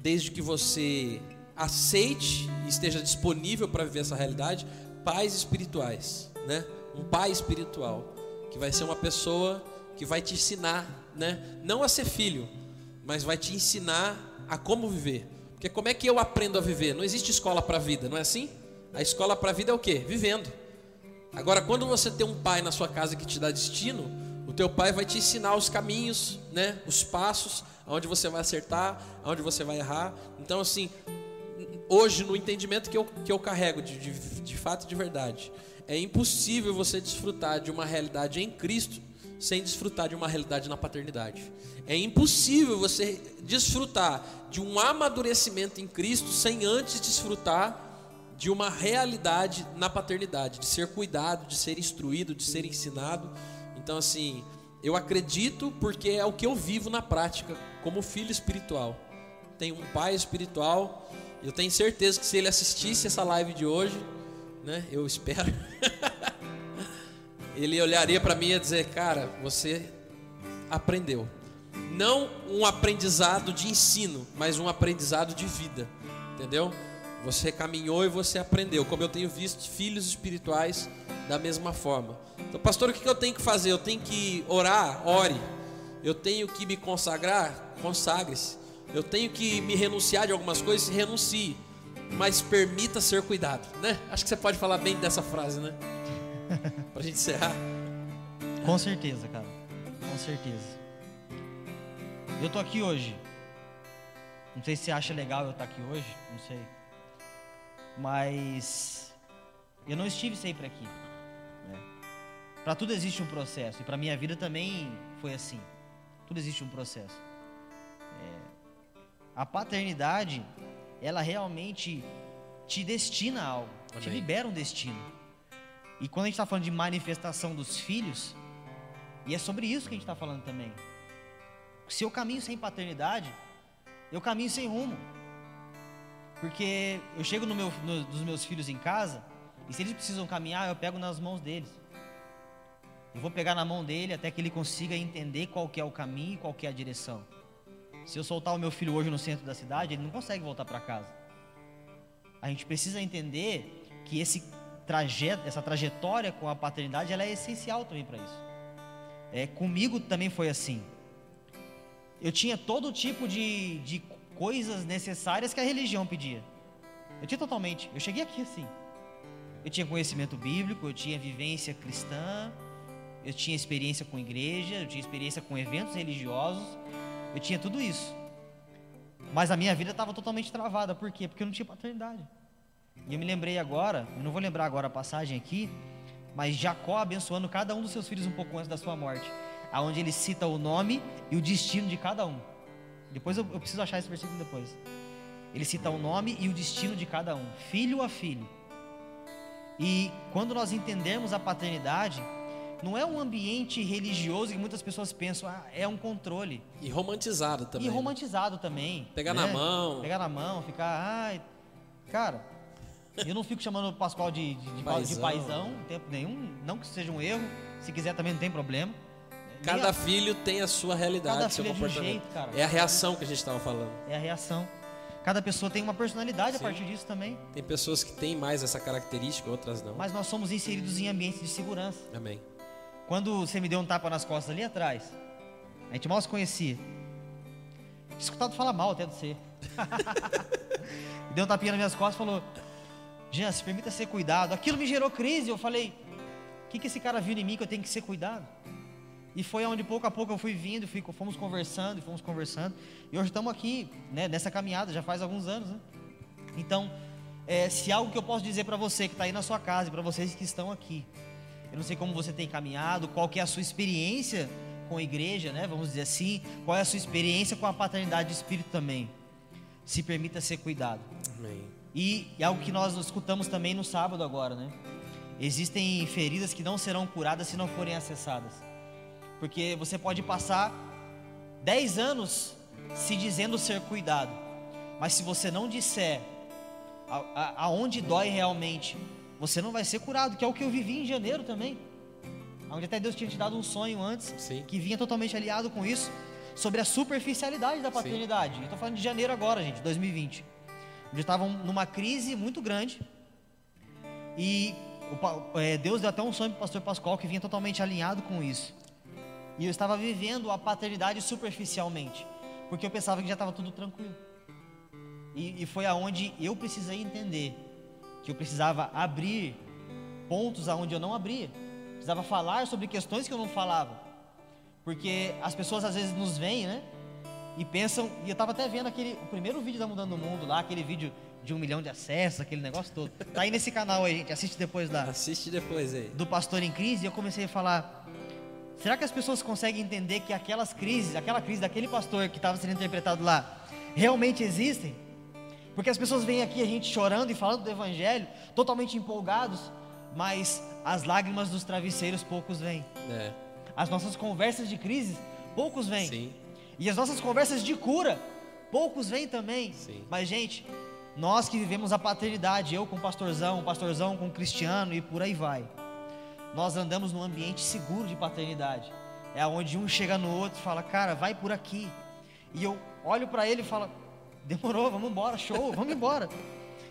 desde que você aceite e esteja disponível para viver essa realidade, pais espirituais, né? Um pai espiritual, que vai ser uma pessoa que vai te ensinar, né? Não a ser filho, mas vai te ensinar a como viver. Porque como é que eu aprendo a viver? Não existe escola para a vida, não é assim? A escola para a vida é o quê? Vivendo. Agora, quando você tem um pai na sua casa que te dá destino, o teu pai vai te ensinar os caminhos, né? Os passos, aonde você vai acertar, aonde você vai errar. Então, assim, hoje no entendimento que eu, que eu carrego de, de, de fato e de verdade, é impossível você desfrutar de uma realidade em Cristo sem desfrutar de uma realidade na paternidade. É impossível você desfrutar de um amadurecimento em Cristo sem antes desfrutar de uma realidade na paternidade, de ser cuidado, de ser instruído, de ser ensinado. Então, assim, eu acredito porque é o que eu vivo na prática como filho espiritual. Tenho um pai espiritual. Eu tenho certeza que se ele assistisse essa live de hoje, né? Eu espero. (laughs) ele olharia para mim e dizer: Cara, você aprendeu. Não um aprendizado de ensino, mas um aprendizado de vida. Entendeu? Você caminhou e você aprendeu. Como eu tenho visto filhos espirituais da mesma forma. Então, pastor, o que eu tenho que fazer? Eu tenho que orar? Ore. Eu tenho que me consagrar? Consagre-se. Eu tenho que me renunciar de algumas coisas? Renuncie. Mas permita ser cuidado, né? Acho que você pode falar bem dessa frase, né? (laughs) Pra gente encerrar. Com certeza, cara. Com certeza. Eu tô aqui hoje. Não sei se você acha legal eu estar aqui hoje, não sei. Mas eu não estive sempre aqui. Né? Para tudo existe um processo e para minha vida também foi assim. Tudo existe um processo. A paternidade, ela realmente te destina a algo, te Amém. libera um destino. E quando a gente está falando de manifestação dos filhos, e é sobre isso que a gente está falando também. Se eu caminho sem paternidade, eu caminho sem rumo. Porque eu chego no meu, no- dos meus filhos em casa, e se eles precisam caminhar, eu pego nas mãos deles. Eu vou pegar na mão dele até que ele consiga entender qual que é o caminho e qual que é a direção. Se eu soltar o meu filho hoje no centro da cidade, ele não consegue voltar para casa. A gente precisa entender que esse trajeto, essa trajetória com a paternidade, ela é essencial também para isso. É, comigo também foi assim. Eu tinha todo tipo de, de coisas necessárias que a religião pedia. Eu tinha totalmente. Eu cheguei aqui assim. Eu tinha conhecimento bíblico, eu tinha vivência cristã, eu tinha experiência com igreja, eu tinha experiência com eventos religiosos, eu tinha tudo isso. Mas a minha vida estava totalmente travada. Por quê? Porque eu não tinha paternidade. E eu me lembrei agora, eu não vou lembrar agora a passagem aqui, mas Jacó abençoando cada um dos seus filhos um pouco antes da sua morte, aonde ele cita o nome e o destino de cada um. Depois eu, eu preciso achar esse versículo depois. Ele cita o nome e o destino de cada um, filho a filho. E quando nós entendermos a paternidade, não é um ambiente religioso que muitas pessoas pensam, ah, é um controle. E romantizado também. E romantizado também. Pegar né? na mão. Pegar na mão, ficar, ai. Cara, eu não fico chamando o Pascoal de, de, de, paizão. de Paizão. em tempo nenhum. Não que seja um erro. Se quiser também não tem problema. Cada a- filho tem a sua realidade, Cada seu filho é de um comportamento. jeito, cara. É a reação que a gente estava falando. é a reação. Cada pessoa tem uma personalidade Sim. a partir disso também. Tem pessoas que têm mais essa característica, outras não. Mas nós somos inseridos em ambientes de segurança. Amém. Quando você me deu um tapa nas costas ali atrás, a gente mal se conhecia. Tinha escutado falar mal até de você. (laughs) Deu um tapinha nas minhas costas e falou: Jean, se permita ser cuidado. Aquilo me gerou crise. Eu falei: O que, que esse cara viu em mim que eu tenho que ser cuidado? E foi onde pouco a pouco eu fui vindo, fui, fomos conversando e fomos conversando. E hoje estamos aqui, né, nessa caminhada, já faz alguns anos. Né? Então, é, se algo que eu posso dizer para você que está aí na sua casa e para vocês que estão aqui, eu não sei como você tem caminhado, qual que é a sua experiência com a igreja, né? Vamos dizer assim, qual é a sua experiência com a paternidade de espírito também. Se permita ser cuidado. Amém. E é algo que nós escutamos também no sábado agora, né? Existem feridas que não serão curadas se não forem acessadas. Porque você pode passar 10 anos se dizendo ser cuidado, mas se você não disser a- a- aonde dói realmente, você não vai ser curado, que é o que eu vivi em janeiro também. Onde até Deus tinha te dado um sonho antes, Sim. que vinha totalmente aliado com isso, sobre a superficialidade da paternidade. Estou falando de janeiro agora, gente, 2020. Onde estavam numa crise muito grande. E é, Deus deu até um sonho para o pastor Pascoal que vinha totalmente alinhado com isso. E eu estava vivendo a paternidade superficialmente, porque eu pensava que já estava tudo tranquilo. E, e foi aonde eu precisei entender que eu precisava abrir pontos aonde eu não abria. Precisava falar sobre questões que eu não falava. Porque as pessoas às vezes nos veem, né? E pensam, e eu estava até vendo aquele, o primeiro vídeo da Mudando o Mundo lá, aquele vídeo de um milhão de acessos, aquele negócio todo. Tá aí nesse canal aí, gente, assiste depois da, Assiste depois aí. do pastor em crise e eu comecei a falar: será que as pessoas conseguem entender que aquelas crises, aquela crise daquele pastor que estava sendo interpretado lá, realmente existem? Porque as pessoas vêm aqui a gente chorando e falando do evangelho, totalmente empolgados, mas as lágrimas dos travesseiros poucos vêm. É. As nossas conversas de crise, poucos vêm. Sim. E as nossas conversas de cura, poucos vêm também. Sim. Mas, gente, nós que vivemos a paternidade, eu com o pastorzão, o pastorzão com o cristiano e por aí vai. Nós andamos num ambiente seguro de paternidade. É onde um chega no outro e fala, cara, vai por aqui. E eu olho para ele e falo, demorou, vamos embora, show, vamos embora.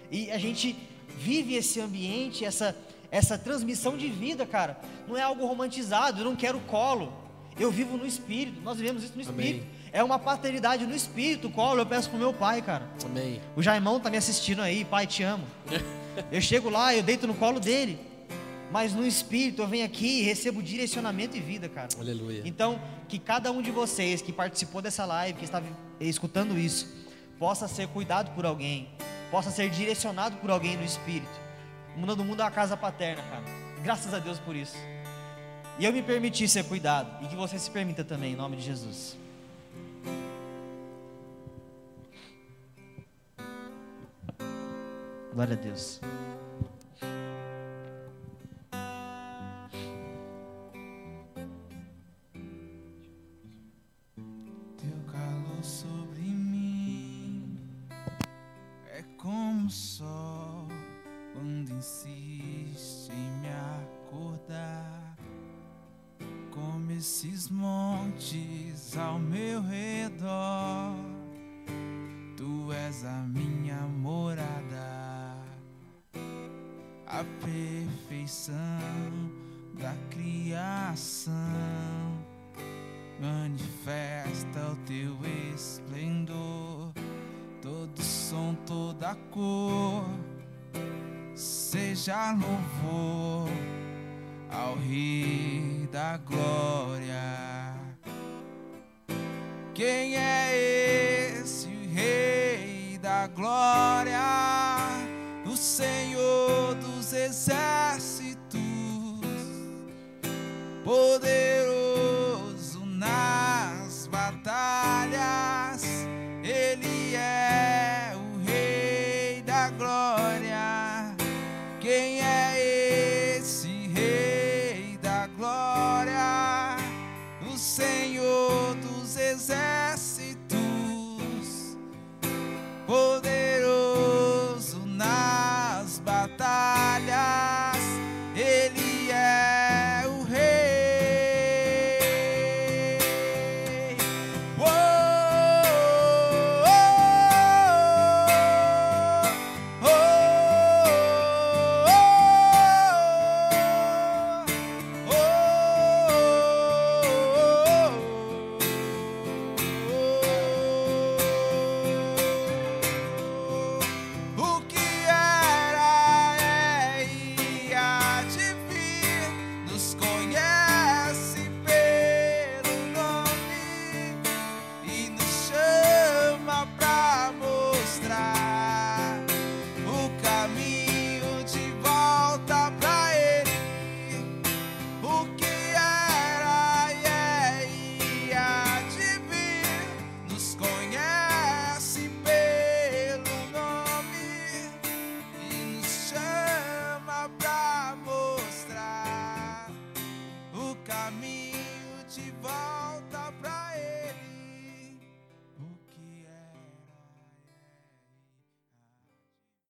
E a gente vive esse ambiente, essa, essa transmissão de vida, cara. Não é algo romantizado, eu não quero colo. Eu vivo no espírito, nós vivemos isso no espírito. Amém. É uma paternidade no espírito, colo, eu peço pro meu pai, cara. Amém. O Jaimão tá me assistindo aí, pai, te amo. (laughs) Eu chego lá, eu deito no colo dele. Mas no espírito eu venho aqui e recebo direcionamento e vida, cara. Aleluia. Então, que cada um de vocês que participou dessa live, que está escutando isso, possa ser cuidado por alguém, possa ser direcionado por alguém no espírito. O mundo do mundo é uma casa paterna, cara. Graças a Deus por isso. E eu me permiti ser cuidado. E que você se permita também, em nome de Jesus. Glória a Deus.